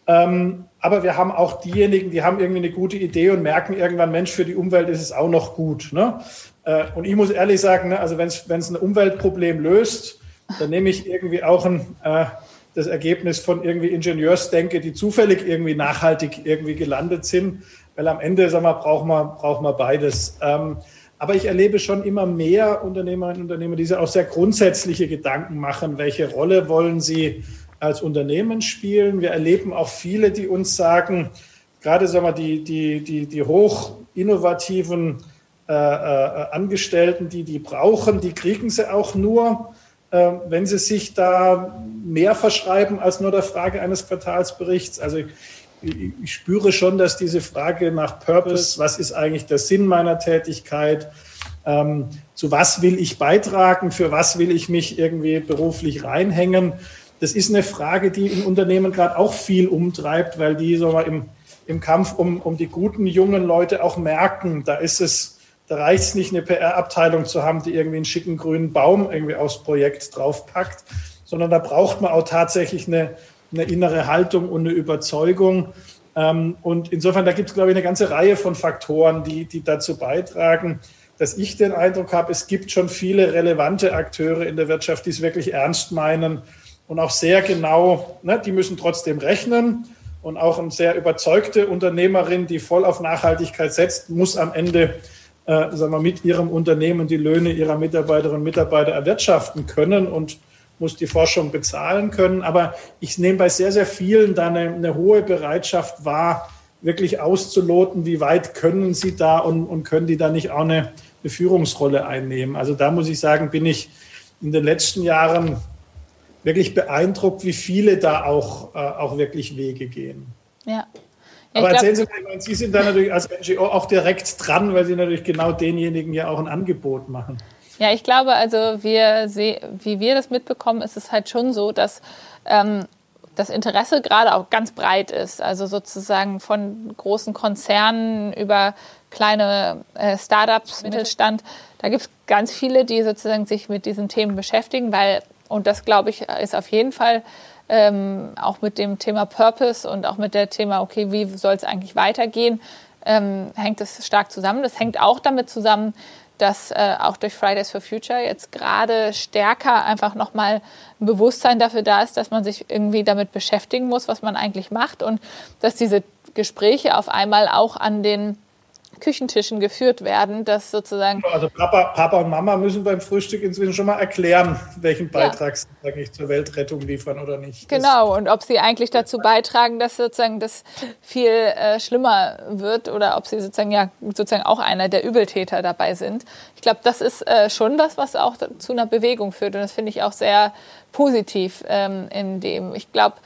Ähm, aber wir haben auch diejenigen, die haben irgendwie eine gute Idee und merken irgendwann, Mensch, für die Umwelt ist es auch noch gut. Ne? Äh, und ich muss ehrlich sagen, ne, also wenn es ein Umweltproblem löst, dann nehme ich irgendwie auch ein, äh, das Ergebnis von irgendwie Ingenieursdenke, die zufällig irgendwie nachhaltig irgendwie gelandet sind. Weil am Ende, sagen wir, brauchen wir, brauchen wir beides. Ähm, aber ich erlebe schon immer mehr Unternehmerinnen und Unternehmer, die sich auch sehr grundsätzliche Gedanken machen, welche Rolle wollen sie als Unternehmen spielen. Wir erleben auch viele, die uns sagen, gerade sagen wir, die, die, die, die hoch innovativen äh, äh, Angestellten, die die brauchen, die kriegen sie auch nur, äh, wenn sie sich da mehr verschreiben als nur der Frage eines Quartalsberichts. Also ich, ich spüre schon, dass diese Frage nach Purpose, was ist eigentlich der Sinn meiner Tätigkeit, ähm, zu was will ich beitragen, für was will ich mich irgendwie beruflich reinhängen, das ist eine Frage, die im Unternehmen gerade auch viel umtreibt, weil die so im, im Kampf um, um die guten jungen Leute auch merken, da ist es, da reicht es nicht, eine PR-Abteilung zu haben, die irgendwie einen schicken grünen Baum irgendwie aufs Projekt draufpackt, sondern da braucht man auch tatsächlich eine, eine innere Haltung und eine Überzeugung. Ähm, und insofern, da gibt es, glaube ich, eine ganze Reihe von Faktoren, die, die dazu beitragen, dass ich den Eindruck habe, es gibt schon viele relevante Akteure in der Wirtschaft, die es wirklich ernst meinen und auch sehr genau, ne, die müssen trotzdem rechnen. Und auch eine sehr überzeugte Unternehmerin, die voll auf Nachhaltigkeit setzt, muss am Ende äh, sagen wir, mit ihrem Unternehmen die Löhne ihrer Mitarbeiterinnen und Mitarbeiter erwirtschaften können und muss die Forschung bezahlen können. Aber ich nehme bei sehr, sehr vielen da eine, eine hohe Bereitschaft wahr, wirklich auszuloten, wie weit können sie da und, und können die da nicht auch eine, eine Führungsrolle einnehmen. Also da muss ich sagen, bin ich in den letzten Jahren wirklich beeindruckt, wie viele da auch, äh, auch wirklich Wege gehen. Ja. Aber glaub, erzählen Sie mal, Sie sind da natürlich als NGO auch direkt dran, weil Sie natürlich genau denjenigen ja auch ein Angebot machen. Ja, ich glaube, also wir, wie wir das mitbekommen, ist es halt schon so, dass ähm, das Interesse gerade auch ganz breit ist. Also sozusagen von großen Konzernen über kleine äh, Startups, Mittelstand. Da gibt es ganz viele, die sozusagen sich mit diesen Themen beschäftigen, weil, und das glaube ich, ist auf jeden Fall ähm, auch mit dem Thema Purpose und auch mit dem Thema, okay, wie soll es eigentlich weitergehen, ähm, hängt das stark zusammen. Das hängt auch damit zusammen, dass äh, auch durch Fridays for Future jetzt gerade stärker einfach nochmal ein Bewusstsein dafür da ist, dass man sich irgendwie damit beschäftigen muss, was man eigentlich macht und dass diese Gespräche auf einmal auch an den Küchentischen geführt werden, dass sozusagen. Also Papa, Papa und Mama müssen beim Frühstück inzwischen schon mal erklären, welchen Beitrag ja. sie eigentlich zur Weltrettung liefern oder nicht. Genau, das und ob sie eigentlich dazu beitragen, dass sozusagen das viel äh, schlimmer wird oder ob sie sozusagen ja sozusagen auch einer der Übeltäter dabei sind. Ich glaube, das ist äh, schon was, was auch zu einer Bewegung führt und das finde ich auch sehr positiv ähm, in dem. Ich glaube,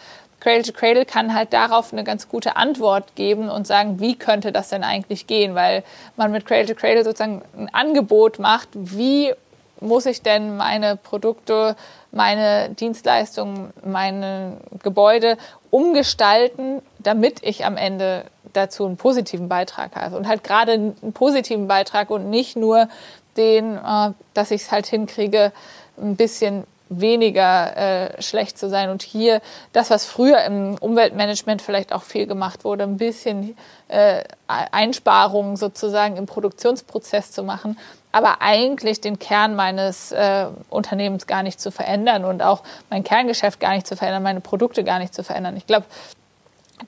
Cradle to Cradle kann halt darauf eine ganz gute Antwort geben und sagen, wie könnte das denn eigentlich gehen, weil man mit Cradle to Cradle sozusagen ein Angebot macht, wie muss ich denn meine Produkte, meine Dienstleistungen, meine Gebäude umgestalten, damit ich am Ende dazu einen positiven Beitrag habe. Und halt gerade einen positiven Beitrag und nicht nur den, äh, dass ich es halt hinkriege, ein bisschen weniger äh, schlecht zu sein. Und hier das, was früher im Umweltmanagement vielleicht auch viel gemacht wurde, ein bisschen äh, Einsparungen sozusagen im Produktionsprozess zu machen, aber eigentlich den Kern meines äh, Unternehmens gar nicht zu verändern und auch mein Kerngeschäft gar nicht zu verändern, meine Produkte gar nicht zu verändern. Ich glaube,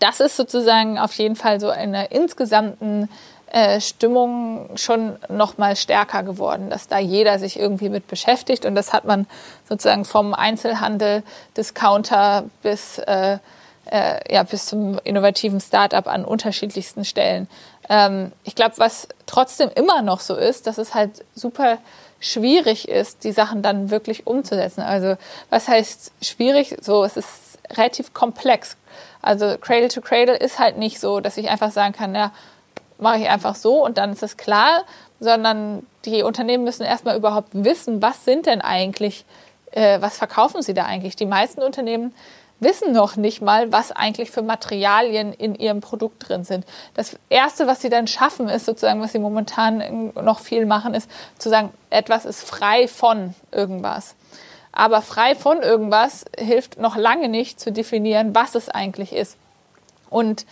das ist sozusagen auf jeden Fall so eine insgesamten äh, Stimmung schon noch mal stärker geworden, dass da jeder sich irgendwie mit beschäftigt und das hat man sozusagen vom Einzelhandel, Discounter bis äh, äh, ja bis zum innovativen Startup an unterschiedlichsten Stellen. Ähm, ich glaube, was trotzdem immer noch so ist, dass es halt super schwierig ist, die Sachen dann wirklich umzusetzen. Also was heißt schwierig? So, es ist relativ komplex. Also Cradle to Cradle ist halt nicht so, dass ich einfach sagen kann, ja, mache ich einfach so und dann ist es klar, sondern die Unternehmen müssen erstmal überhaupt wissen, was sind denn eigentlich, äh, was verkaufen sie da eigentlich. Die meisten Unternehmen wissen noch nicht mal, was eigentlich für Materialien in ihrem Produkt drin sind. Das Erste, was sie dann schaffen, ist sozusagen, was sie momentan noch viel machen, ist zu sagen, etwas ist frei von irgendwas. Aber frei von irgendwas hilft noch lange nicht zu definieren, was es eigentlich ist. Und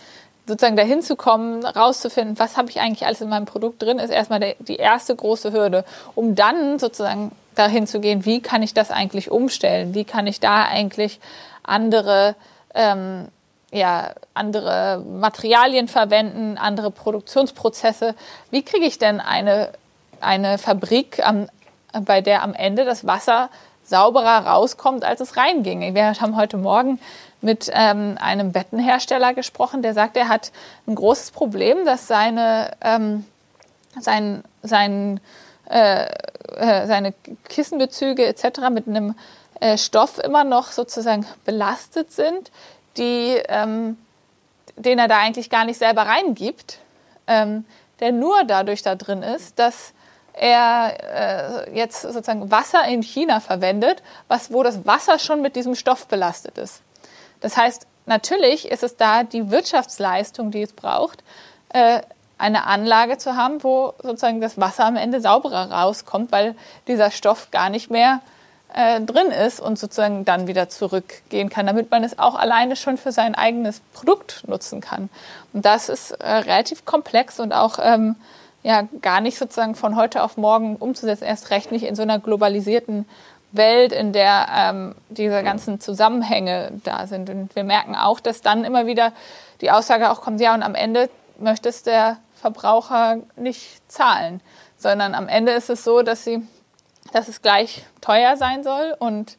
sozusagen dahin zu kommen, rauszufinden, was habe ich eigentlich alles in meinem Produkt drin, ist erstmal die erste große Hürde, um dann sozusagen dahin zu gehen, wie kann ich das eigentlich umstellen, wie kann ich da eigentlich andere ähm, ja, andere Materialien verwenden, andere Produktionsprozesse. Wie kriege ich denn eine, eine Fabrik, am, bei der am Ende das Wasser sauberer rauskommt, als es reinging? Wir haben heute Morgen mit ähm, einem Bettenhersteller gesprochen, der sagt, er hat ein großes Problem, dass seine, ähm, sein, sein, äh, äh, seine Kissenbezüge etc. mit einem äh, Stoff immer noch sozusagen belastet sind, die, ähm, den er da eigentlich gar nicht selber reingibt, ähm, der nur dadurch da drin ist, dass er äh, jetzt sozusagen Wasser in China verwendet, was, wo das Wasser schon mit diesem Stoff belastet ist. Das heißt, natürlich ist es da die Wirtschaftsleistung, die es braucht, äh, eine Anlage zu haben, wo sozusagen das Wasser am Ende sauberer rauskommt, weil dieser Stoff gar nicht mehr äh, drin ist und sozusagen dann wieder zurückgehen kann, damit man es auch alleine schon für sein eigenes Produkt nutzen kann. Und das ist äh, relativ komplex und auch ähm, ja gar nicht sozusagen von heute auf morgen umzusetzen, erst recht nicht in so einer globalisierten Welt, in der ähm, diese ganzen Zusammenhänge da sind. Und wir merken auch, dass dann immer wieder die Aussage auch kommt, ja, und am Ende möchte es der Verbraucher nicht zahlen, sondern am Ende ist es so, dass sie, dass es gleich teuer sein soll und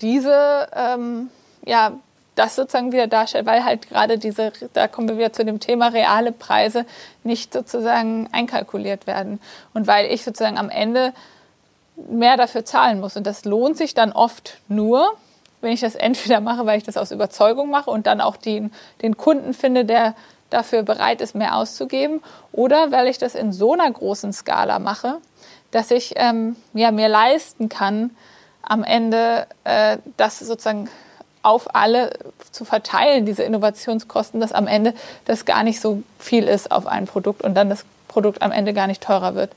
diese, ähm, ja, das sozusagen wieder darstellt, weil halt gerade diese, da kommen wir wieder zu dem Thema reale Preise nicht sozusagen einkalkuliert werden. Und weil ich sozusagen am Ende mehr dafür zahlen muss. Und das lohnt sich dann oft nur, wenn ich das entweder mache, weil ich das aus Überzeugung mache und dann auch den, den Kunden finde, der dafür bereit ist, mehr auszugeben, oder weil ich das in so einer großen Skala mache, dass ich ähm, ja, mir leisten kann, am Ende äh, das sozusagen auf alle zu verteilen, diese Innovationskosten, dass am Ende das gar nicht so viel ist auf ein Produkt und dann das Produkt am Ende gar nicht teurer wird.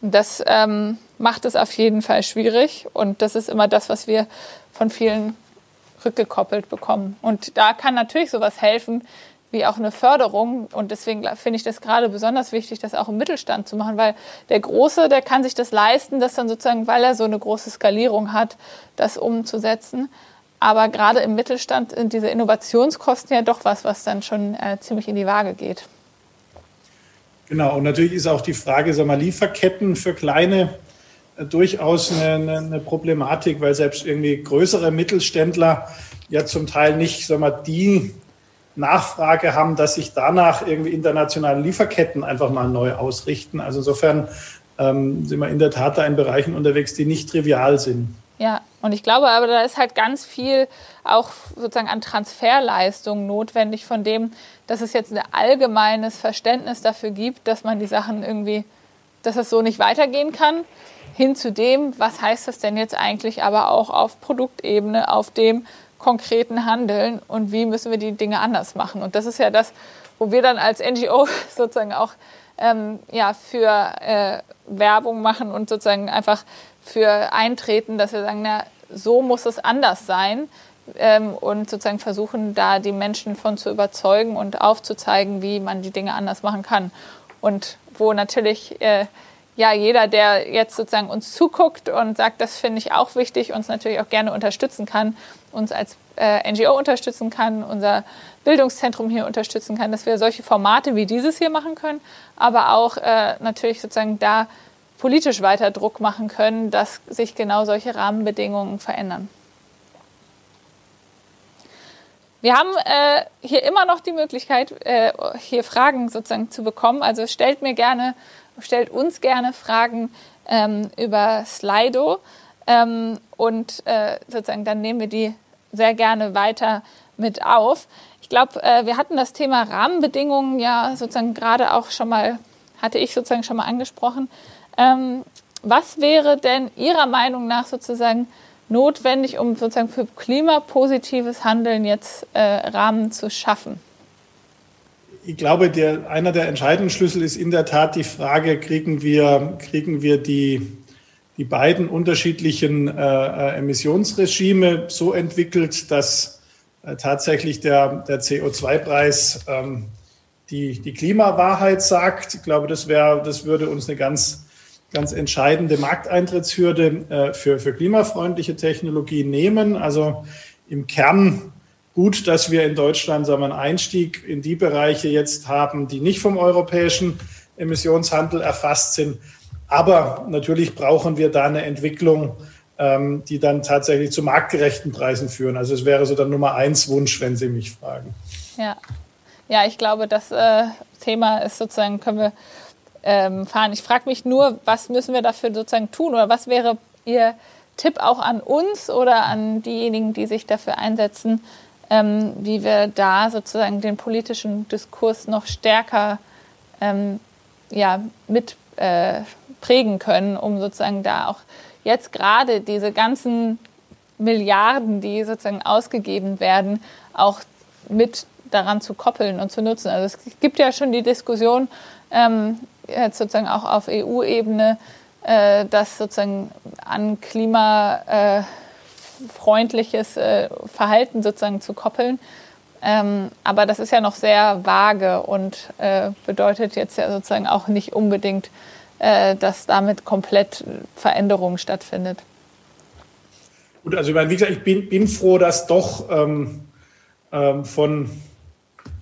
Und das ähm, macht es auf jeden Fall schwierig und das ist immer das, was wir von vielen rückgekoppelt bekommen. Und da kann natürlich sowas helfen, wie auch eine Förderung. Und deswegen finde ich das gerade besonders wichtig, das auch im Mittelstand zu machen, weil der Große, der kann sich das leisten, das dann sozusagen, weil er so eine große Skalierung hat, das umzusetzen. Aber gerade im Mittelstand sind diese Innovationskosten ja doch was, was dann schon äh, ziemlich in die Waage geht. Genau, und natürlich ist auch die Frage, sagen wir, Lieferketten für kleine durchaus eine, eine, Problematik, weil selbst irgendwie größere Mittelständler ja zum Teil nicht, sagen wir, die Nachfrage haben, dass sich danach irgendwie internationale Lieferketten einfach mal neu ausrichten. Also insofern ähm, sind wir in der Tat da in Bereichen unterwegs, die nicht trivial sind. Ja, und ich glaube aber, da ist halt ganz viel auch sozusagen an Transferleistung notwendig von dem, dass es jetzt ein allgemeines Verständnis dafür gibt, dass man die Sachen irgendwie, dass es so nicht weitergehen kann, hin zu dem, was heißt das denn jetzt eigentlich aber auch auf Produktebene, auf dem konkreten Handeln und wie müssen wir die Dinge anders machen. Und das ist ja das, wo wir dann als NGO sozusagen auch ähm, ja, für äh, Werbung machen und sozusagen einfach für eintreten, dass wir sagen, na, so muss es anders sein ähm, und sozusagen versuchen, da die Menschen von zu überzeugen und aufzuzeigen, wie man die Dinge anders machen kann. Und wo natürlich äh, ja jeder, der jetzt sozusagen uns zuguckt und sagt, das finde ich auch wichtig, uns natürlich auch gerne unterstützen kann, uns als äh, NGO unterstützen kann, unser Bildungszentrum hier unterstützen kann, dass wir solche Formate wie dieses hier machen können, aber auch äh, natürlich sozusagen da politisch weiter Druck machen können, dass sich genau solche Rahmenbedingungen verändern. Wir haben äh, hier immer noch die Möglichkeit, äh, hier Fragen sozusagen zu bekommen. Also stellt mir gerne, stellt uns gerne Fragen ähm, über Slido ähm, und äh, sozusagen dann nehmen wir die sehr gerne weiter mit auf. Ich glaube, äh, wir hatten das Thema Rahmenbedingungen ja sozusagen gerade auch schon mal, hatte ich sozusagen schon mal angesprochen. Ähm, was wäre denn Ihrer Meinung nach sozusagen notwendig, um sozusagen für klimapositives Handeln jetzt äh, Rahmen zu schaffen? Ich glaube, der, einer der entscheidenden Schlüssel ist in der Tat die Frage, kriegen wir, kriegen wir die, die beiden unterschiedlichen äh, äh Emissionsregime so entwickelt, dass äh, tatsächlich der, der CO2-Preis ähm, die, die Klimawahrheit sagt. Ich glaube, das, wäre, das würde uns eine ganz ganz entscheidende Markteintrittshürde äh, für, für klimafreundliche Technologien nehmen. Also im Kern gut, dass wir in Deutschland sagen wir, einen Einstieg in die Bereiche jetzt haben, die nicht vom europäischen Emissionshandel erfasst sind. Aber natürlich brauchen wir da eine Entwicklung, ähm, die dann tatsächlich zu marktgerechten Preisen führen. Also es wäre so der Nummer eins Wunsch, wenn Sie mich fragen. Ja, ja ich glaube, das äh, Thema ist sozusagen, können wir ähm, fahren. Ich frage mich nur, was müssen wir dafür sozusagen tun oder was wäre Ihr Tipp auch an uns oder an diejenigen, die sich dafür einsetzen, ähm, wie wir da sozusagen den politischen Diskurs noch stärker ähm, ja, mit äh, prägen können, um sozusagen da auch jetzt gerade diese ganzen Milliarden, die sozusagen ausgegeben werden, auch mit daran zu koppeln und zu nutzen. Also es gibt ja schon die Diskussion, ähm, jetzt sozusagen auch auf EU-Ebene, äh, das sozusagen an klimafreundliches äh, Verhalten sozusagen zu koppeln. Ähm, aber das ist ja noch sehr vage und äh, bedeutet jetzt ja sozusagen auch nicht unbedingt, äh, dass damit komplett Veränderung stattfindet. Gut, also wie gesagt, ich bin, bin froh, dass doch ähm, ähm, von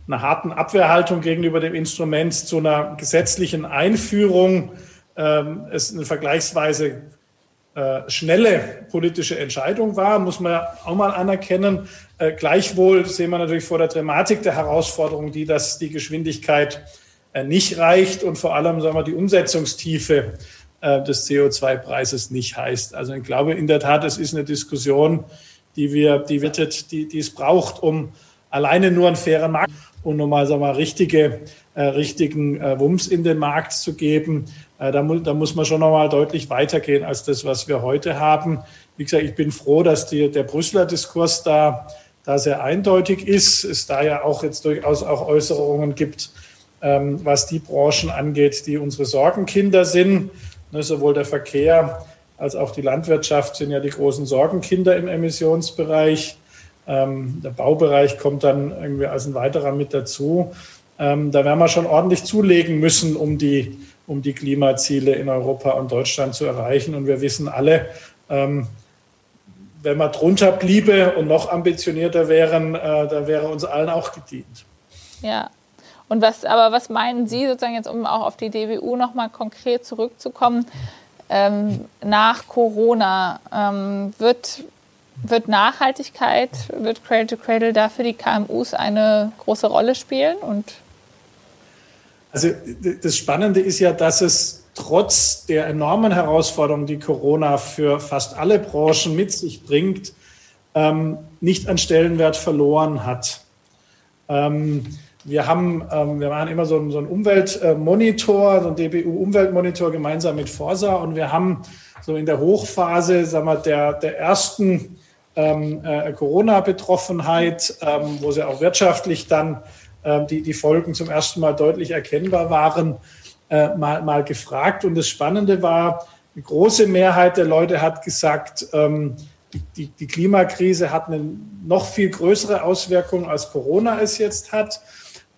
einer harten Abwehrhaltung gegenüber dem Instrument zu einer gesetzlichen Einführung ähm, es eine vergleichsweise äh, schnelle politische Entscheidung war, muss man auch mal anerkennen. Äh, gleichwohl sehen wir natürlich vor der Dramatik der Herausforderung, die, dass die Geschwindigkeit äh, nicht reicht und vor allem sagen wir, die Umsetzungstiefe äh, des CO2-Preises nicht heißt. Also ich glaube in der Tat, es ist eine Diskussion, die wir, die, wird, die, die es braucht, um alleine nur einen fairen Markt und nochmal sagen wir, richtige, äh, richtigen Wumms in den Markt zu geben. Äh, da, mu da muss man schon nochmal deutlich weitergehen als das, was wir heute haben. Wie gesagt, ich bin froh, dass die, der Brüsseler Diskurs da, da sehr eindeutig ist. Es da ja auch jetzt durchaus auch Äußerungen gibt, ähm, was die Branchen angeht, die unsere Sorgenkinder sind. Ne, sowohl der Verkehr als auch die Landwirtschaft sind ja die großen Sorgenkinder im Emissionsbereich. Ähm, der Baubereich kommt dann irgendwie als ein weiterer mit dazu. Ähm, da werden wir schon ordentlich zulegen müssen, um die, um die Klimaziele in Europa und Deutschland zu erreichen. Und wir wissen alle, ähm, wenn wir drunter bliebe und noch ambitionierter wären, äh, da wäre uns allen auch gedient. Ja. Und was, aber was meinen Sie sozusagen jetzt, um auch auf die DWU nochmal konkret zurückzukommen, ähm, nach Corona ähm, wird wird Nachhaltigkeit, wird Cradle to Cradle da für die KMUs eine große Rolle spielen? Und also das Spannende ist ja, dass es trotz der enormen Herausforderungen, die Corona für fast alle Branchen mit sich bringt, ähm, nicht an Stellenwert verloren hat. Ähm, wir haben, ähm, wir machen immer so, einen, so einen Umweltmonitor, so einen DBU-Umweltmonitor gemeinsam mit Forsa und wir haben so in der Hochphase, sagen wir, der, der ersten ähm, äh, Corona-Betroffenheit, ähm, wo sie auch wirtschaftlich dann die, die Folgen zum ersten Mal deutlich erkennbar waren, äh, mal, mal gefragt. Und das Spannende war, eine große Mehrheit der Leute hat gesagt, ähm, die, die Klimakrise hat eine noch viel größere Auswirkung, als Corona es jetzt hat.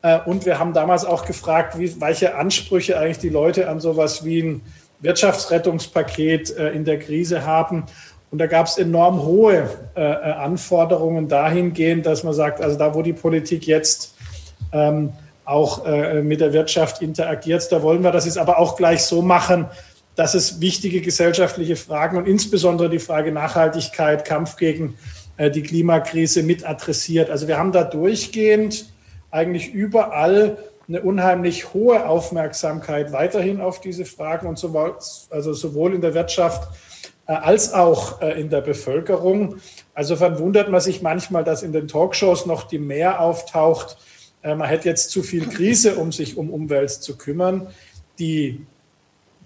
Äh, und wir haben damals auch gefragt, wie, welche Ansprüche eigentlich die Leute an sowas wie ein Wirtschaftsrettungspaket äh, in der Krise haben. Und da gab es enorm hohe Anforderungen dahingehend, dass man sagt, also da, wo die Politik jetzt ähm, auch äh, mit der Wirtschaft interagiert, da wollen wir das jetzt aber auch gleich so machen, dass es wichtige gesellschaftliche Fragen und insbesondere die Frage Nachhaltigkeit, Kampf gegen äh, die Klimakrise mit adressiert. Also wir haben da durchgehend eigentlich überall eine unheimlich hohe Aufmerksamkeit weiterhin auf diese Fragen und sowohl, also sowohl in der Wirtschaft äh, als auch äh, in der Bevölkerung. Also wundert man sich manchmal, dass in den Talkshows noch die mehr auftaucht. Äh, man hätte jetzt zu viel Krise, um sich um Umwelt zu kümmern. Die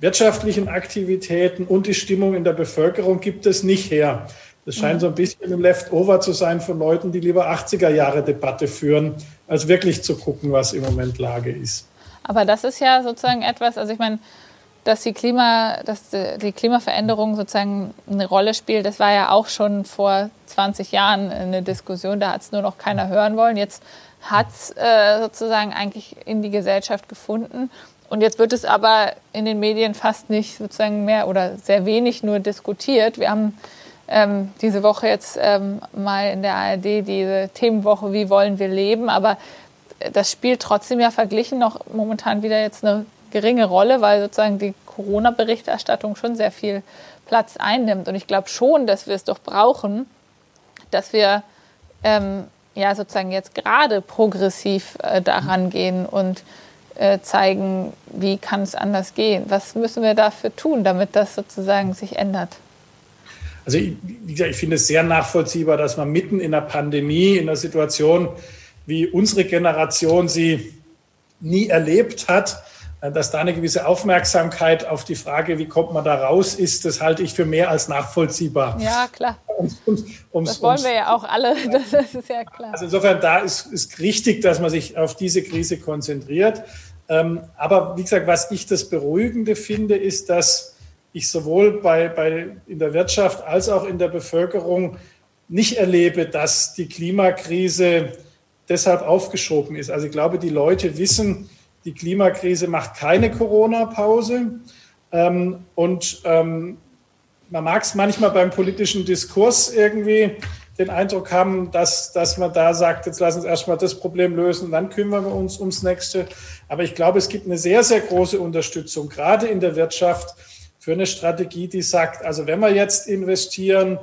wirtschaftlichen Aktivitäten und die Stimmung in der Bevölkerung gibt es nicht her. Das scheint so ein bisschen ein Leftover zu sein von Leuten, die lieber 80er Jahre Debatte führen, als wirklich zu gucken, was im Moment Lage ist. Aber das ist ja sozusagen etwas, also ich meine, dass die, Klima, dass die Klimaveränderung sozusagen eine Rolle spielt, das war ja auch schon vor 20 Jahren eine Diskussion, da hat es nur noch keiner hören wollen. Jetzt hat es äh, sozusagen eigentlich in die Gesellschaft gefunden. Und jetzt wird es aber in den Medien fast nicht sozusagen mehr oder sehr wenig nur diskutiert. Wir haben ähm, diese Woche jetzt ähm, mal in der ARD diese Themenwoche, wie wollen wir leben, aber das spielt trotzdem ja verglichen noch momentan wieder jetzt eine geringe Rolle, weil sozusagen die Corona-Berichterstattung schon sehr viel Platz einnimmt. Und ich glaube schon, dass wir es doch brauchen, dass wir ähm, ja sozusagen jetzt gerade progressiv äh, daran gehen und äh, zeigen, wie kann es anders gehen. Was müssen wir dafür tun, damit das sozusagen sich ändert? Also ich, wie gesagt, ich finde es sehr nachvollziehbar, dass man mitten in der Pandemie, in einer Situation, wie unsere Generation sie nie erlebt hat, dass da eine gewisse Aufmerksamkeit auf die Frage, wie kommt man da raus, ist, das halte ich für mehr als nachvollziehbar. Ja, klar. Ums, ums, das wollen wir ja auch alle, das ist ja klar. Also insofern, da ist, ist richtig, dass man sich auf diese Krise konzentriert. Ähm, aber wie gesagt, was ich das Beruhigende finde, ist, dass ich sowohl bei, bei, in der Wirtschaft als auch in der Bevölkerung nicht erlebe, dass die Klimakrise deshalb aufgeschoben ist. Also ich glaube, die Leute wissen, die Klimakrise macht keine Corona-Pause. Ähm, und ähm, man mag es manchmal beim politischen Diskurs irgendwie den Eindruck haben, dass, dass man da sagt, jetzt lass uns erstmal das Problem lösen und dann kümmern wir uns ums nächste. Aber ich glaube, es gibt eine sehr, sehr große Unterstützung, gerade in der Wirtschaft, für eine Strategie, die sagt, also wenn wir jetzt investieren,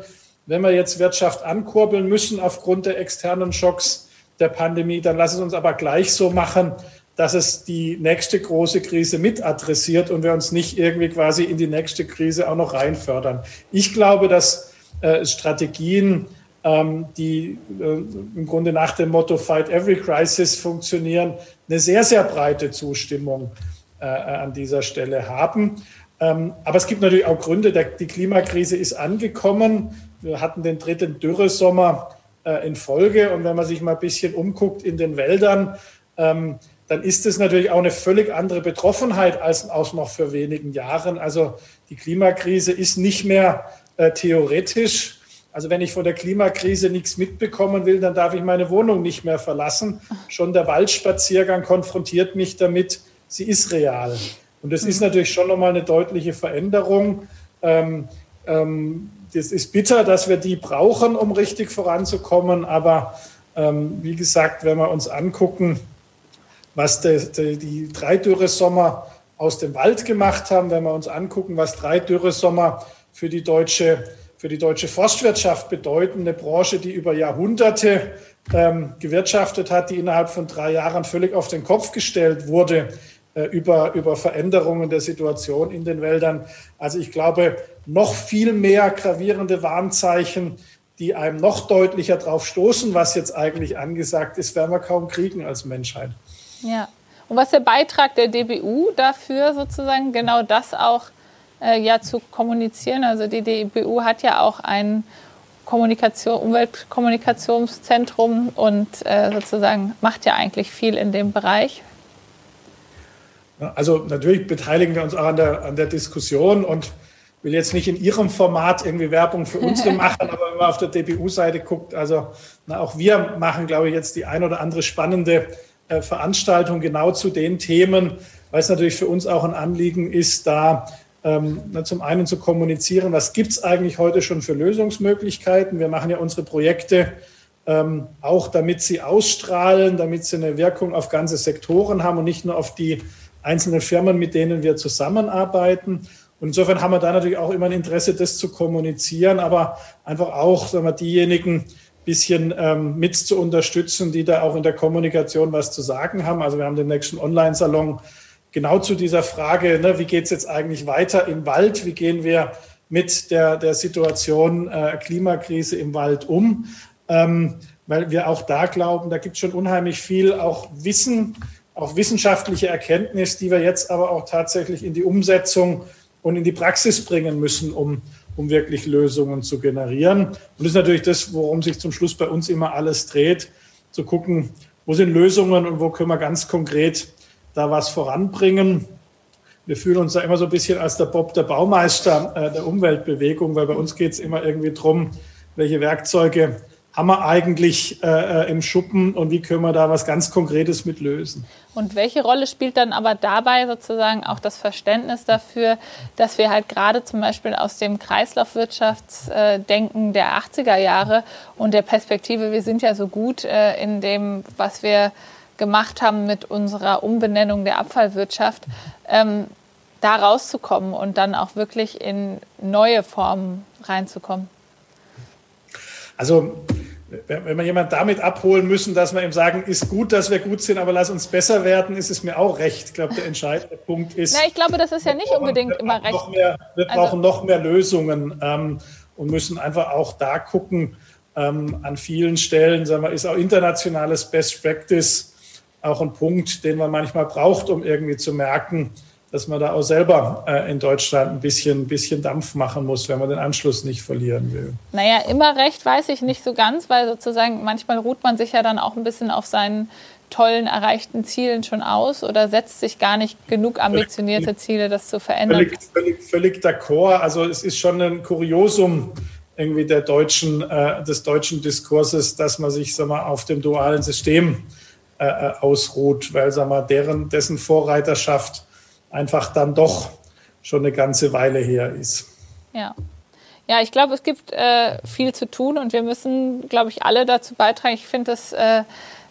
wenn wir jetzt Wirtschaft ankurbeln müssen aufgrund der externen Schocks der Pandemie, dann lass es uns aber gleich so machen, dass es die nächste große Krise mit adressiert und wir uns nicht irgendwie quasi in die nächste Krise auch noch reinfördern. Ich glaube, dass äh, Strategien, ähm, die äh, im Grunde nach dem Motto Fight Every Crisis funktionieren, eine sehr, sehr breite Zustimmung äh, an dieser Stelle haben. Ähm, aber es gibt natürlich auch Gründe. die Klimakrise ist angekommen. Wir hatten den dritten Dürresommer äh, in Folge. Und wenn man sich mal ein bisschen umguckt in den Wäldern, ähm, dann ist es natürlich auch eine völlig andere Betroffenheit als auch noch vor wenigen Jahren. Also die Klimakrise ist nicht mehr äh, theoretisch. Also wenn ich von der Klimakrise nichts mitbekommen will, dann darf ich meine Wohnung nicht mehr verlassen. Schon der Waldspaziergang konfrontiert mich damit, sie ist real. Und das ist mhm. natürlich schon nochmal eine deutliche Veränderung. Ähm, ähm, das ist bitter, dass wir die brauchen, um richtig voranzukommen. Aber ähm, wie gesagt, wenn wir uns angucken, was de, de, die drei Dürresommer aus dem Wald gemacht haben, wenn wir uns angucken, was drei Dürresommer für die deutsche, für die deutsche Forstwirtschaft bedeuten, eine Branche, die über Jahrhunderte ähm, gewirtschaftet hat, die innerhalb von drei Jahren völlig auf den Kopf gestellt wurde, äh, über, über Veränderungen der Situation in den Wäldern. Also ich glaube, noch viel mehr gravierende Warnzeichen, die einem noch deutlicher drauf stoßen, was jetzt eigentlich angesagt ist, werden wir kaum kriegen als Menschheit. Ja. Und was ist der Beitrag der DBU dafür sozusagen, genau das auch äh, ja zu kommunizieren? Also die DBU hat ja auch ein Kommunikation, Umweltkommunikationszentrum und äh, sozusagen macht ja eigentlich viel in dem Bereich. Also natürlich beteiligen wir uns auch an der, an der Diskussion und will jetzt nicht in Ihrem Format irgendwie Werbung für unsere machen, aber wenn man auf der DBU-Seite guckt, also na, auch wir machen, glaube ich, jetzt die ein oder andere spannende Veranstaltung genau zu den Themen, weil es natürlich für uns auch ein Anliegen ist, da ähm, zum einen zu kommunizieren, was gibt es eigentlich heute schon für Lösungsmöglichkeiten. Wir machen ja unsere Projekte ähm, auch, damit sie ausstrahlen, damit sie eine Wirkung auf ganze Sektoren haben und nicht nur auf die einzelnen Firmen, mit denen wir zusammenarbeiten. Und insofern haben wir da natürlich auch immer ein Interesse, das zu kommunizieren, aber einfach auch sagen wir, diejenigen bisschen ähm, mit zu unterstützen, die da auch in der Kommunikation was zu sagen haben. Also wir haben den nächsten Online-Salon genau zu dieser Frage, ne, wie geht es jetzt eigentlich weiter im Wald? Wie gehen wir mit der, der Situation äh, Klimakrise im Wald um? Ähm, weil wir auch da glauben, da gibt es schon unheimlich viel auch Wissen, auch wissenschaftliche Erkenntnis, die wir jetzt aber auch tatsächlich in die Umsetzung und in die Praxis bringen müssen, um, um wirklich Lösungen zu generieren. Und das ist natürlich das, worum sich zum Schluss bei uns immer alles dreht, zu gucken, wo sind Lösungen und wo können wir ganz konkret da was voranbringen. Wir fühlen uns da immer so ein bisschen als der Bob der Baumeister äh, der Umweltbewegung, weil bei uns geht es immer irgendwie darum, welche Werkzeuge haben wir eigentlich äh, äh, im Schuppen und wie können wir da was ganz Konkretes mit lösen. Und welche Rolle spielt dann aber dabei sozusagen auch das Verständnis dafür, dass wir halt gerade zum Beispiel aus dem Kreislaufwirtschaftsdenken der 80er Jahre und der Perspektive, wir sind ja so gut äh, in dem, was wir gemacht haben mit unserer Umbenennung der Abfallwirtschaft, ähm, da rauszukommen und dann auch wirklich in neue Formen reinzukommen? Also wenn wir jemanden damit abholen müssen, dass wir ihm sagen, ist gut, dass wir gut sind, aber lass uns besser werden, ist es mir auch recht. Ich glaube, der entscheidende Punkt ist. Na, ich glaube, das ist ja nicht unbedingt immer recht. Mehr, wir also, brauchen noch mehr Lösungen ähm, und müssen einfach auch da gucken, ähm, an vielen Stellen, sagen wir, ist auch internationales Best Practice auch ein Punkt, den man manchmal braucht, um irgendwie zu merken, dass man da auch selber äh, in Deutschland ein bisschen, bisschen Dampf machen muss, wenn man den Anschluss nicht verlieren will. Naja, immer recht weiß ich nicht so ganz, weil sozusagen manchmal ruht man sich ja dann auch ein bisschen auf seinen tollen erreichten Zielen schon aus oder setzt sich gar nicht genug ambitionierte Ziele, das zu verändern? Völlig, völlig, völlig d'accord. Also es ist schon ein Kuriosum irgendwie der deutschen, äh, des deutschen Diskurses, dass man sich sag mal, auf dem dualen System äh, äh, ausruht, weil sag mal, deren, dessen Vorreiterschaft einfach dann doch schon eine ganze Weile her ist. Ja. Ja, ich glaube, es gibt äh, viel zu tun und wir müssen, glaube ich, alle dazu beitragen. Ich finde, das äh,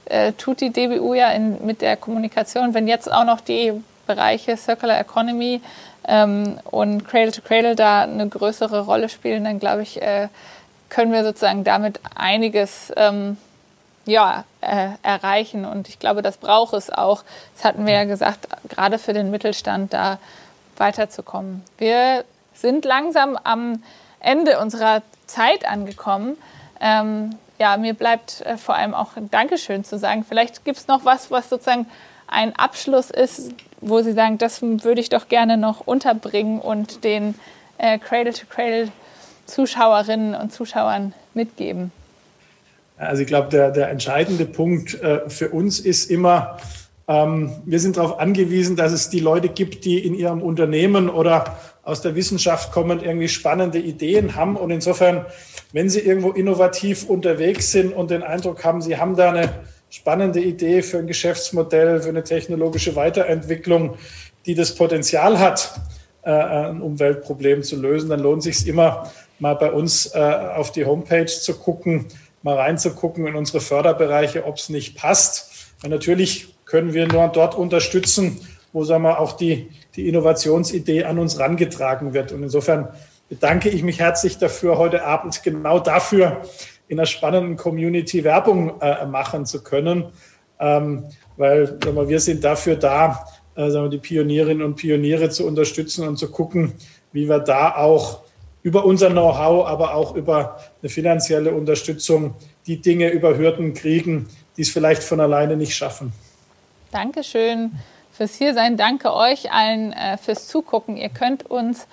äh, tut die DBU ja in, mit der Kommunikation. Wenn jetzt auch noch die Bereiche Circular Economy ähm, und Cradle to Cradle da eine größere Rolle spielen, dann glaube ich, äh, können wir sozusagen damit einiges ähm, ja, äh, erreichen. Und ich glaube, das braucht es auch. Das hatten wir ja gesagt, gerade für den Mittelstand da weiterzukommen. Wir sind langsam am Ende unserer Zeit angekommen. Ähm, ja, mir bleibt äh, vor allem auch ein Dankeschön zu sagen. Vielleicht gibt es noch was, was sozusagen ein Abschluss ist, wo Sie sagen, das würde ich doch gerne noch unterbringen und den äh, Cradle-to-Cradle-Zuschauerinnen und Zuschauern mitgeben. Also ich glaube, der, der entscheidende Punkt äh, für uns ist immer, ähm, wir sind darauf angewiesen, dass es die Leute gibt, die in ihrem Unternehmen oder aus der Wissenschaft kommend irgendwie spannende Ideen haben. Und insofern, wenn sie irgendwo innovativ unterwegs sind und den Eindruck haben, sie haben da eine spannende Idee für ein Geschäftsmodell, für eine technologische Weiterentwicklung, die das Potenzial hat, äh, ein Umweltproblem zu lösen, dann lohnt sich immer mal bei uns äh, auf die Homepage zu gucken mal reinzugucken in unsere Förderbereiche, ob es nicht passt. Und natürlich können wir nur dort unterstützen, wo sagen wir, auch die, die Innovationsidee an uns rangetragen wird. Und insofern bedanke ich mich herzlich dafür, heute Abend genau dafür in einer spannenden Community Werbung äh, machen zu können, ähm, weil sagen wir, wir sind dafür da, äh, sagen wir, die Pionierinnen und Pioniere zu unterstützen und zu gucken, wie wir da auch über unser Know-how, aber auch über eine finanzielle Unterstützung die Dinge über Hürden kriegen, die es vielleicht von alleine nicht schaffen. Dankeschön fürs Hiersein. Danke euch allen äh, fürs Zugucken. Ihr könnt uns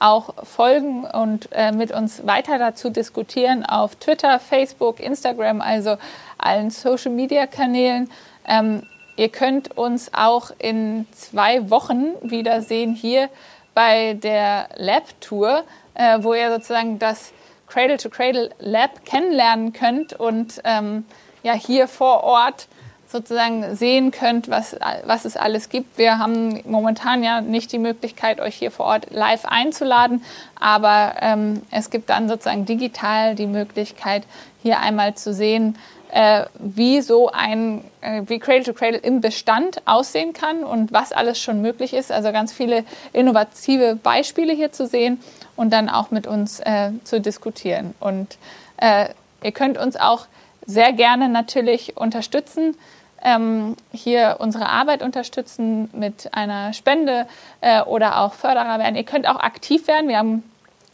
auch folgen und äh, mit uns weiter dazu diskutieren auf Twitter, Facebook, Instagram, also allen Social-Media-Kanälen. Ähm, ihr könnt uns auch in zwei Wochen wiedersehen hier bei der Lab-Tour äh, wo ihr sozusagen das Cradle-to-Cradle Lab kennenlernen könnt und ähm, ja hier vor Ort sozusagen sehen könnt, was, was es alles gibt. Wir haben momentan ja nicht die Möglichkeit, euch hier vor Ort live einzuladen, aber ähm, es gibt dann sozusagen digital die Möglichkeit, hier einmal zu sehen, äh, wie so ein, äh, wie Cradle to Cradle im Bestand aussehen kann und was alles schon möglich ist. Also ganz viele innovative Beispiele hier zu sehen und dann auch mit uns äh, zu diskutieren. Und äh, ihr könnt uns auch sehr gerne natürlich unterstützen, ähm, hier unsere Arbeit unterstützen mit einer Spende äh, oder auch Förderer werden. Ihr könnt auch aktiv werden. Wir haben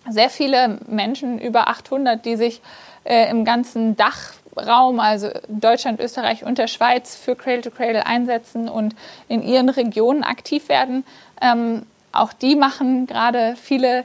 sehr viele Menschen, über 800, die sich äh, im ganzen Dachraum, also Deutschland, Österreich und der Schweiz, für Cradle to Cradle einsetzen und in ihren Regionen aktiv werden. Ähm, auch die machen gerade viele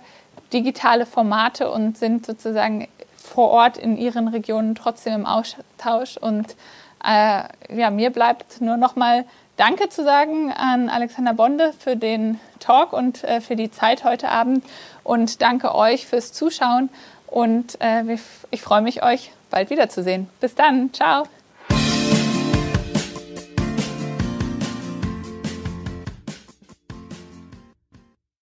digitale Formate und sind sozusagen vor Ort in ihren Regionen trotzdem im Austausch. Und äh, ja, mir bleibt nur noch mal Danke zu sagen an Alexander Bonde für den Talk und äh, für die Zeit heute Abend. Und danke euch fürs Zuschauen. Und äh, ich freue mich, euch bald wiederzusehen. Bis dann. Ciao.